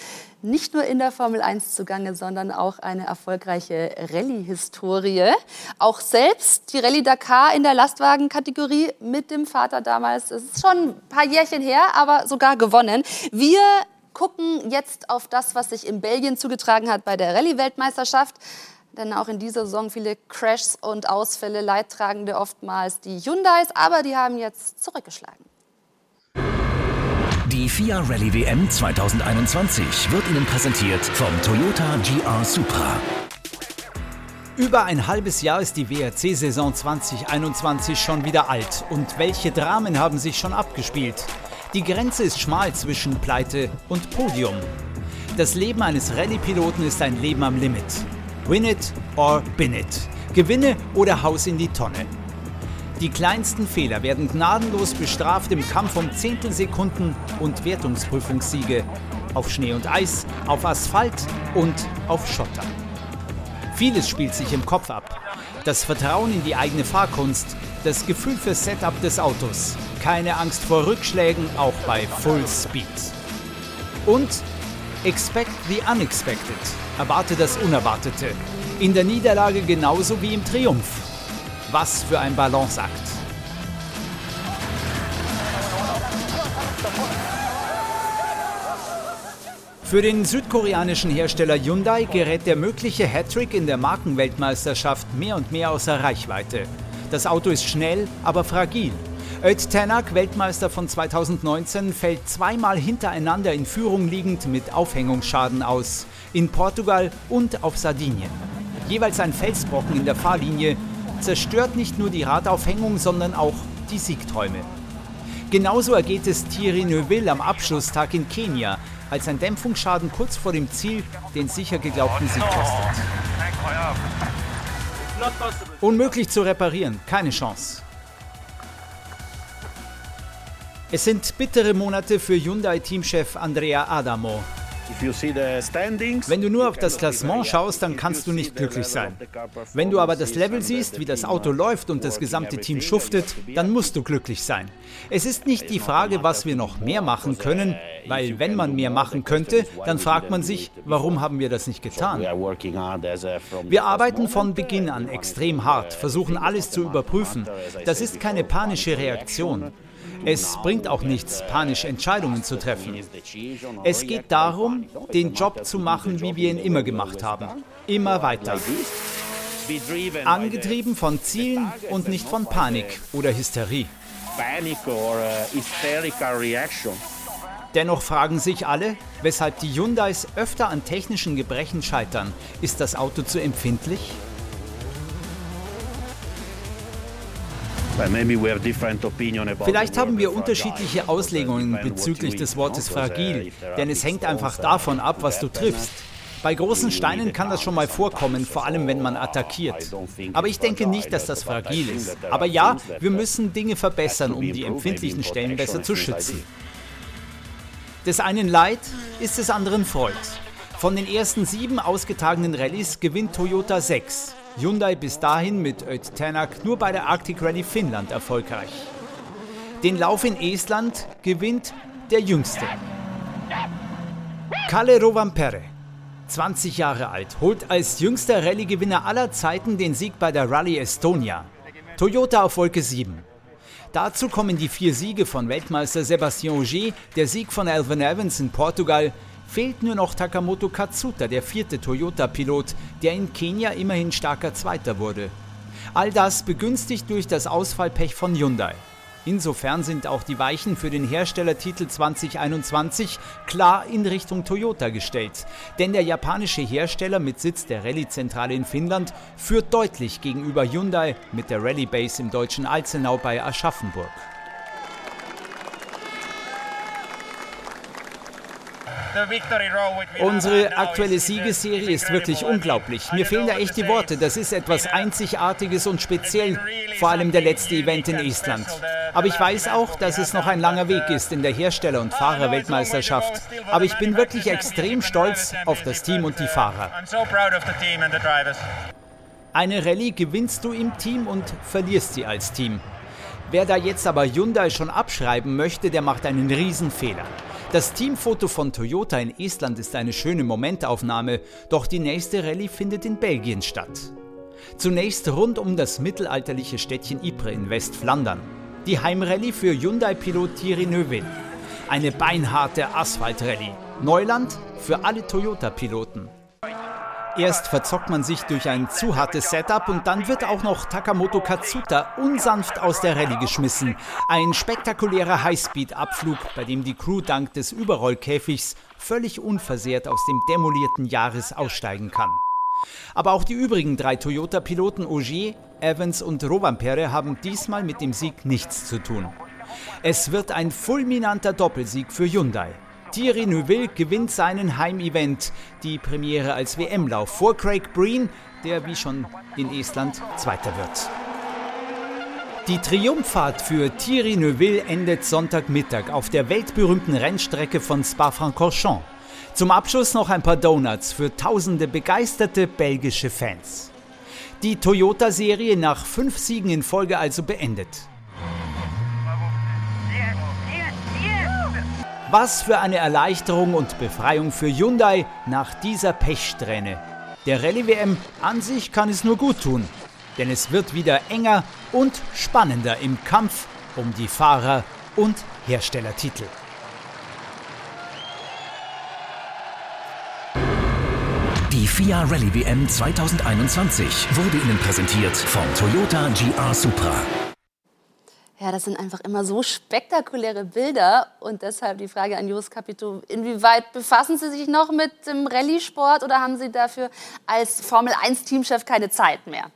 [SPEAKER 1] nicht nur in der Formel 1 zugange, sondern auch eine erfolgreiche Rallye-Historie. Auch selbst die Rallye Dakar in der Lastwagenkategorie mit dem Vater damals, es ist schon ein paar Jährchen her, aber sogar gewonnen. Wir gucken jetzt auf das, was sich in Belgien zugetragen hat bei der Rallye-Weltmeisterschaft denn auch in dieser Saison viele Crashs und Ausfälle, Leidtragende oftmals die Hyundais, aber die haben jetzt zurückgeschlagen.
[SPEAKER 9] Die FIA Rallye WM 2021 wird Ihnen präsentiert vom Toyota GR Supra.
[SPEAKER 10] Über ein halbes Jahr ist die WRC-Saison 2021 schon wieder alt. Und welche Dramen haben sich schon abgespielt? Die Grenze ist schmal zwischen Pleite und Podium. Das Leben eines Rallye-Piloten ist ein Leben am Limit. Win it or bin it. Gewinne oder Haus in die Tonne. Die kleinsten Fehler werden gnadenlos bestraft im Kampf um Zehntelsekunden und Wertungsprüfungssiege. Auf Schnee und Eis, auf Asphalt und auf Schotter. Vieles spielt sich im Kopf ab. Das Vertrauen in die eigene Fahrkunst, das Gefühl für Setup des Autos, keine Angst vor Rückschlägen, auch bei Full Speed. Und expect the unexpected. Erwarte das Unerwartete. In der Niederlage genauso wie im Triumph. Was für ein Balanceakt. Für den südkoreanischen Hersteller Hyundai gerät der mögliche Hattrick in der Markenweltmeisterschaft mehr und mehr außer Reichweite. Das Auto ist schnell, aber fragil. Öd Tanak, Weltmeister von 2019, fällt zweimal hintereinander in Führung liegend mit Aufhängungsschaden aus in Portugal und auf Sardinien. Jeweils ein Felsbrocken in der Fahrlinie zerstört nicht nur die Radaufhängung, sondern auch die Siegträume. Genauso ergeht es Thierry Neuville am Abschlusstag in Kenia, als ein Dämpfungsschaden kurz vor dem Ziel den sicher geglaubten Sieg kostet. Unmöglich zu reparieren, keine Chance. Es sind bittere Monate für Hyundai-Teamchef Andrea Adamo. Wenn du nur auf das Klassement schaust, dann kannst du nicht glücklich sein. Wenn du aber das Level siehst, wie das Auto läuft und das gesamte Team schuftet, dann musst du glücklich sein. Es ist nicht die Frage, was wir noch mehr machen können, weil wenn man mehr machen könnte, dann fragt man sich, warum haben wir das nicht getan? Wir arbeiten von Beginn an extrem hart, versuchen alles zu überprüfen. Das ist keine panische Reaktion. Es bringt auch nichts, panisch Entscheidungen zu treffen. Es geht darum, den Job zu machen, wie wir ihn immer gemacht haben. Immer weiter. Angetrieben von Zielen und nicht von Panik oder Hysterie. Dennoch fragen sich alle, weshalb die Hyundais öfter an technischen Gebrechen scheitern. Ist das Auto zu empfindlich? Vielleicht haben wir unterschiedliche Auslegungen bezüglich des Wortes fragil, denn es hängt einfach davon ab, was du triffst. Bei großen Steinen kann das schon mal vorkommen, vor allem wenn man attackiert. Aber ich denke nicht, dass das fragil ist. Aber ja, wir müssen Dinge verbessern, um die empfindlichen Stellen besser zu schützen. Des einen Leid ist des anderen Freud. Von den ersten sieben ausgetragenen Rallyes gewinnt Toyota sechs. Hyundai bis dahin mit Öt Tänak nur bei der Arctic Rally Finnland erfolgreich. Den Lauf in Estland gewinnt der Jüngste. Kalle Rovanperä, 20 Jahre alt, holt als jüngster Rallye-Gewinner aller Zeiten den Sieg bei der Rallye Estonia. Toyota auf Wolke 7. Dazu kommen die vier Siege von Weltmeister Sebastian Ogier, der Sieg von Alvin Evans in Portugal, fehlt nur noch Takamoto Katsuta, der vierte Toyota-Pilot, der in Kenia immerhin starker Zweiter wurde. All das begünstigt durch das Ausfallpech von Hyundai. Insofern sind auch die Weichen für den Herstellertitel 2021 klar in Richtung Toyota gestellt. Denn der japanische Hersteller mit Sitz der Rallye-Zentrale in Finnland führt deutlich gegenüber Hyundai mit der Rallye Base im deutschen Alzenau bei Aschaffenburg. Unsere aktuelle Siegesserie ist wirklich unglaublich. Mir fehlen da echt die Worte. Das ist etwas Einzigartiges und speziell, vor allem der letzte Event in Estland. Aber ich weiß auch, dass es noch ein langer Weg ist in der Hersteller- und Fahrerweltmeisterschaft. Aber ich bin wirklich extrem stolz auf das Team und die Fahrer. Eine Rallye gewinnst du im Team und verlierst sie als Team. Wer da jetzt aber Hyundai schon abschreiben möchte, der macht einen Riesenfehler. Das Teamfoto von Toyota in Estland ist eine schöne Momentaufnahme, doch die nächste Rallye findet in Belgien statt. Zunächst rund um das mittelalterliche Städtchen Ypres in Westflandern. Die Heimrallye für Hyundai-Pilot Thierry Neuville. Eine beinharte Asphaltrallye. Neuland für alle Toyota-Piloten. Erst verzockt man sich durch ein zu hartes Setup und dann wird auch noch Takamoto Katsuta unsanft aus der Rallye geschmissen. Ein spektakulärer Highspeed-Abflug, bei dem die Crew dank des Überrollkäfigs völlig unversehrt aus dem demolierten Jahres aussteigen kann. Aber auch die übrigen drei Toyota-Piloten Ogier, Evans und Robampere haben diesmal mit dem Sieg nichts zu tun. Es wird ein fulminanter Doppelsieg für Hyundai. Thierry Neuville gewinnt seinen Heimevent, die Premiere als WM-Lauf vor Craig Breen, der wie schon in Estland Zweiter wird. Die Triumphfahrt für Thierry Neuville endet Sonntagmittag auf der weltberühmten Rennstrecke von Spa-Francorchamps. Zum Abschluss noch ein paar Donuts für tausende begeisterte belgische Fans. Die Toyota-Serie nach fünf Siegen in Folge also beendet. Was für eine Erleichterung und Befreiung für Hyundai nach dieser Pechsträhne. Der Rallye-WM an sich kann es nur gut tun, denn es wird wieder enger und spannender im Kampf um die Fahrer- und Herstellertitel.
[SPEAKER 9] Die FIA Rallye WM 2021 wurde Ihnen präsentiert vom Toyota GR Supra.
[SPEAKER 1] Ja, das sind einfach immer so spektakuläre Bilder und deshalb die Frage an Jus Capito, inwieweit befassen Sie sich noch mit dem Rallye-Sport oder haben Sie dafür als Formel-1-Teamchef keine Zeit mehr?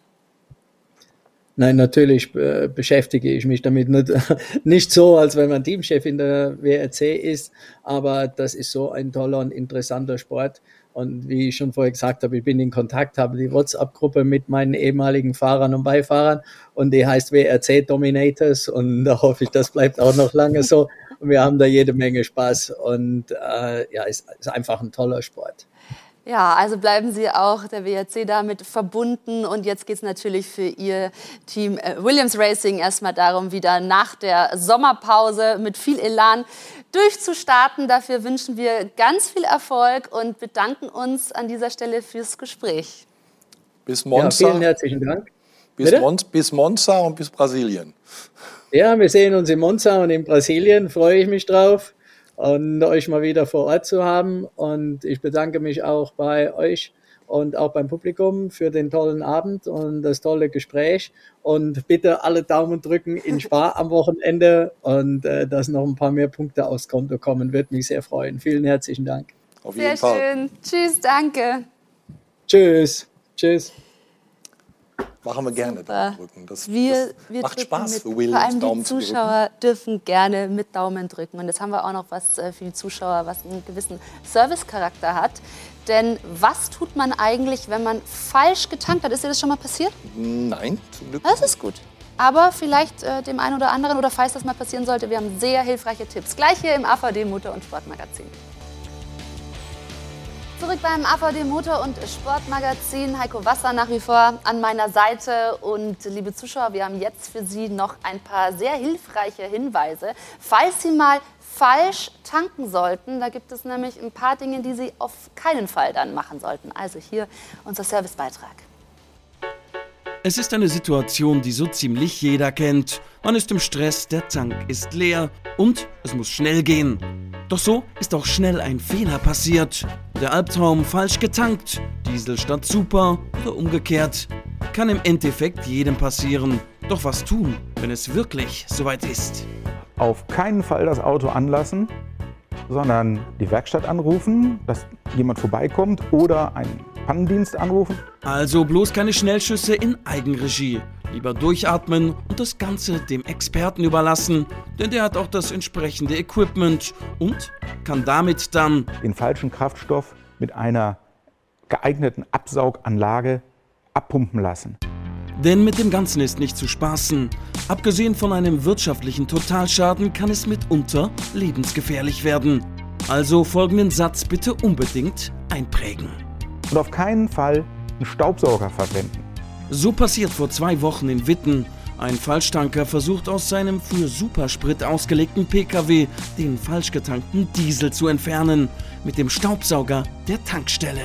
[SPEAKER 7] Nein, natürlich äh, beschäftige ich mich damit nicht, nicht so, als wenn man Teamchef in der WRC ist, aber das ist so ein toller und interessanter Sport. Und wie ich schon vorher gesagt habe, ich bin in Kontakt, habe die WhatsApp-Gruppe mit meinen ehemaligen Fahrern und Beifahrern und die heißt WRC Dominators und da hoffe ich, das bleibt auch noch lange so. Und wir haben da jede Menge Spaß und äh, ja, ist, ist einfach ein toller Sport.
[SPEAKER 1] Ja, also bleiben Sie auch der WRC damit verbunden. Und jetzt geht es natürlich für Ihr Team äh, Williams Racing erstmal darum, wieder nach der Sommerpause mit viel Elan durchzustarten. Dafür wünschen wir ganz viel Erfolg und bedanken uns an dieser Stelle fürs Gespräch.
[SPEAKER 2] Bis Monza.
[SPEAKER 7] Ja, vielen herzlichen Dank.
[SPEAKER 2] Bis, Mon bis Monza und bis Brasilien.
[SPEAKER 7] Ja, wir sehen uns in Monza und in Brasilien. Freue ich mich drauf und euch mal wieder vor Ort zu haben. Und ich bedanke mich auch bei euch und auch beim Publikum für den tollen Abend und das tolle Gespräch. Und bitte alle Daumen drücken in Spar am Wochenende und äh, dass noch ein paar mehr Punkte aufs Konto kommen, würde mich sehr freuen. Vielen herzlichen Dank.
[SPEAKER 2] Auf
[SPEAKER 1] Sehr
[SPEAKER 2] jeden Fall.
[SPEAKER 1] schön. Tschüss, danke.
[SPEAKER 7] Tschüss. Tschüss.
[SPEAKER 2] Machen wir gerne
[SPEAKER 1] Super.
[SPEAKER 2] Daumen drücken. Das,
[SPEAKER 1] Wir,
[SPEAKER 2] das
[SPEAKER 1] wir
[SPEAKER 2] macht Spaß für Williams
[SPEAKER 1] Vor allem die
[SPEAKER 2] Daumen zu drücken.
[SPEAKER 1] Zuschauer dürfen gerne mit Daumen drücken. Und jetzt haben wir auch noch was äh, für die Zuschauer, was einen gewissen Servicecharakter hat. Denn was tut man eigentlich, wenn man falsch getankt hat? Ist dir das schon mal passiert?
[SPEAKER 2] Nein, zum Glück.
[SPEAKER 1] Das ist gut. Aber vielleicht äh, dem einen oder anderen oder falls das mal passieren sollte, wir haben sehr hilfreiche Tipps. Gleich hier im AVD Motor- und Sportmagazin. Zurück beim AVD Motor- und Sportmagazin. Heiko Wasser nach wie vor an meiner Seite. Und liebe Zuschauer, wir haben jetzt für Sie noch ein paar sehr hilfreiche Hinweise. Falls Sie mal falsch tanken sollten, da gibt es nämlich ein paar Dinge, die Sie auf keinen Fall dann machen sollten. Also hier unser Servicebeitrag.
[SPEAKER 11] Es ist eine Situation, die so ziemlich jeder kennt. Man ist im Stress, der Tank ist leer und es muss schnell gehen. Doch so ist auch schnell ein Fehler passiert. Der Albtraum falsch getankt, Diesel statt Super oder umgekehrt. Kann im Endeffekt jedem passieren. Doch was tun, wenn es wirklich soweit ist?
[SPEAKER 12] Auf keinen Fall das Auto anlassen, sondern die Werkstatt anrufen, dass jemand vorbeikommt oder einen Pannendienst anrufen.
[SPEAKER 11] Also bloß keine Schnellschüsse in Eigenregie. Lieber durchatmen und das Ganze dem Experten überlassen, denn der hat auch das entsprechende Equipment und kann damit dann
[SPEAKER 12] den falschen Kraftstoff mit einer geeigneten Absauganlage abpumpen lassen.
[SPEAKER 11] Denn mit dem Ganzen ist nicht zu spaßen. Abgesehen von einem wirtschaftlichen Totalschaden kann es mitunter lebensgefährlich werden. Also folgenden Satz bitte unbedingt einprägen.
[SPEAKER 12] Und auf keinen Fall einen Staubsauger verwenden.
[SPEAKER 11] So passiert vor zwei Wochen in Witten. Ein Falschtanker versucht aus seinem für Supersprit ausgelegten Pkw den falsch getankten Diesel zu entfernen. Mit dem Staubsauger der Tankstelle.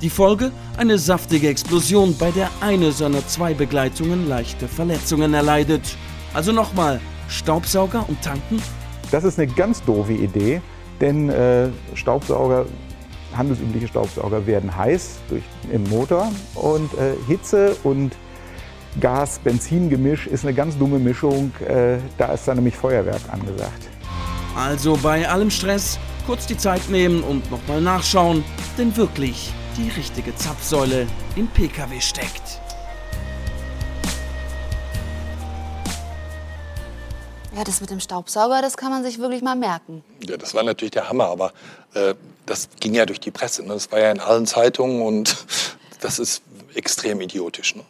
[SPEAKER 11] Die Folge? Eine saftige Explosion, bei der eine seiner zwei Begleitungen leichte Verletzungen erleidet. Also nochmal, Staubsauger und Tanken?
[SPEAKER 12] Das ist eine ganz doofe Idee, denn äh, Staubsauger, handelsübliche Staubsauger werden heiß durch, im Motor und äh, Hitze und Gas-Benzin-Gemisch ist eine ganz dumme Mischung. Äh, da ist dann nämlich Feuerwerk angesagt.
[SPEAKER 11] Also bei allem Stress kurz die Zeit nehmen und nochmal nachschauen, denn wirklich die richtige Zapfsäule im Pkw steckt.
[SPEAKER 1] Ja, das mit dem Staubsauger, das kann man sich wirklich mal merken.
[SPEAKER 2] Ja, das war natürlich der Hammer, aber äh, das ging ja durch die Presse. Ne? Das war ja in allen Zeitungen und das ist extrem idiotisch. Ne?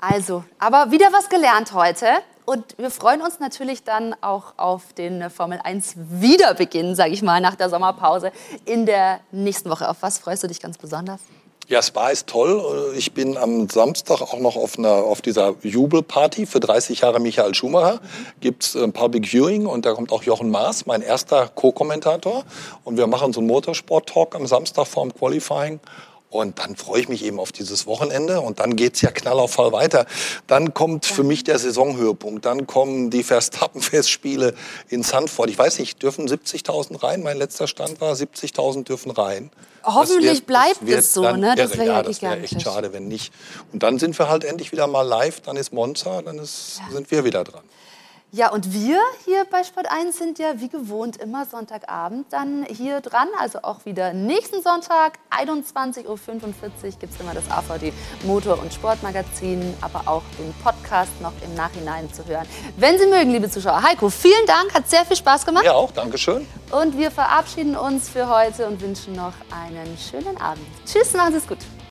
[SPEAKER 1] Also, aber wieder was gelernt heute. Und wir freuen uns natürlich dann auch auf den Formel 1 Wiederbeginn, sage ich mal, nach der Sommerpause in der nächsten Woche. Auf was freust du dich ganz besonders?
[SPEAKER 2] Ja, Spa ist toll. Ich bin am Samstag auch noch auf, einer, auf dieser Jubelparty für 30 Jahre Michael Schumacher. Gibt es ein Public Viewing und da kommt auch Jochen Maas, mein erster Co-Kommentator. Und wir machen so einen Motorsport-Talk am Samstag vorm Qualifying. Und dann freue ich mich eben auf dieses Wochenende und dann geht's ja knall auf Fall weiter. Dann kommt für mich der Saisonhöhepunkt. Dann kommen die Verstappen-Festspiele in Sandford. Ich weiß nicht, dürfen 70.000 rein? Mein letzter Stand war, 70.000 dürfen rein.
[SPEAKER 1] Hoffentlich wird, bleibt es so, ne?
[SPEAKER 2] Das wäre ja, das wär echt schade, wenn nicht. Und dann sind wir halt endlich wieder mal live. Dann ist Monza, dann ist, ja. sind wir wieder dran.
[SPEAKER 1] Ja, und wir hier bei Sport 1 sind ja wie gewohnt immer Sonntagabend dann hier dran. Also auch wieder nächsten Sonntag, 21.45 Uhr gibt es immer das AVD Motor- und Sportmagazin, aber auch den Podcast noch im Nachhinein zu hören. Wenn Sie mögen, liebe Zuschauer. Heiko, vielen Dank, hat sehr viel Spaß gemacht.
[SPEAKER 2] Ja, auch, Dankeschön.
[SPEAKER 1] Und wir verabschieden uns für heute und wünschen noch einen schönen Abend. Tschüss, machen Sie es gut.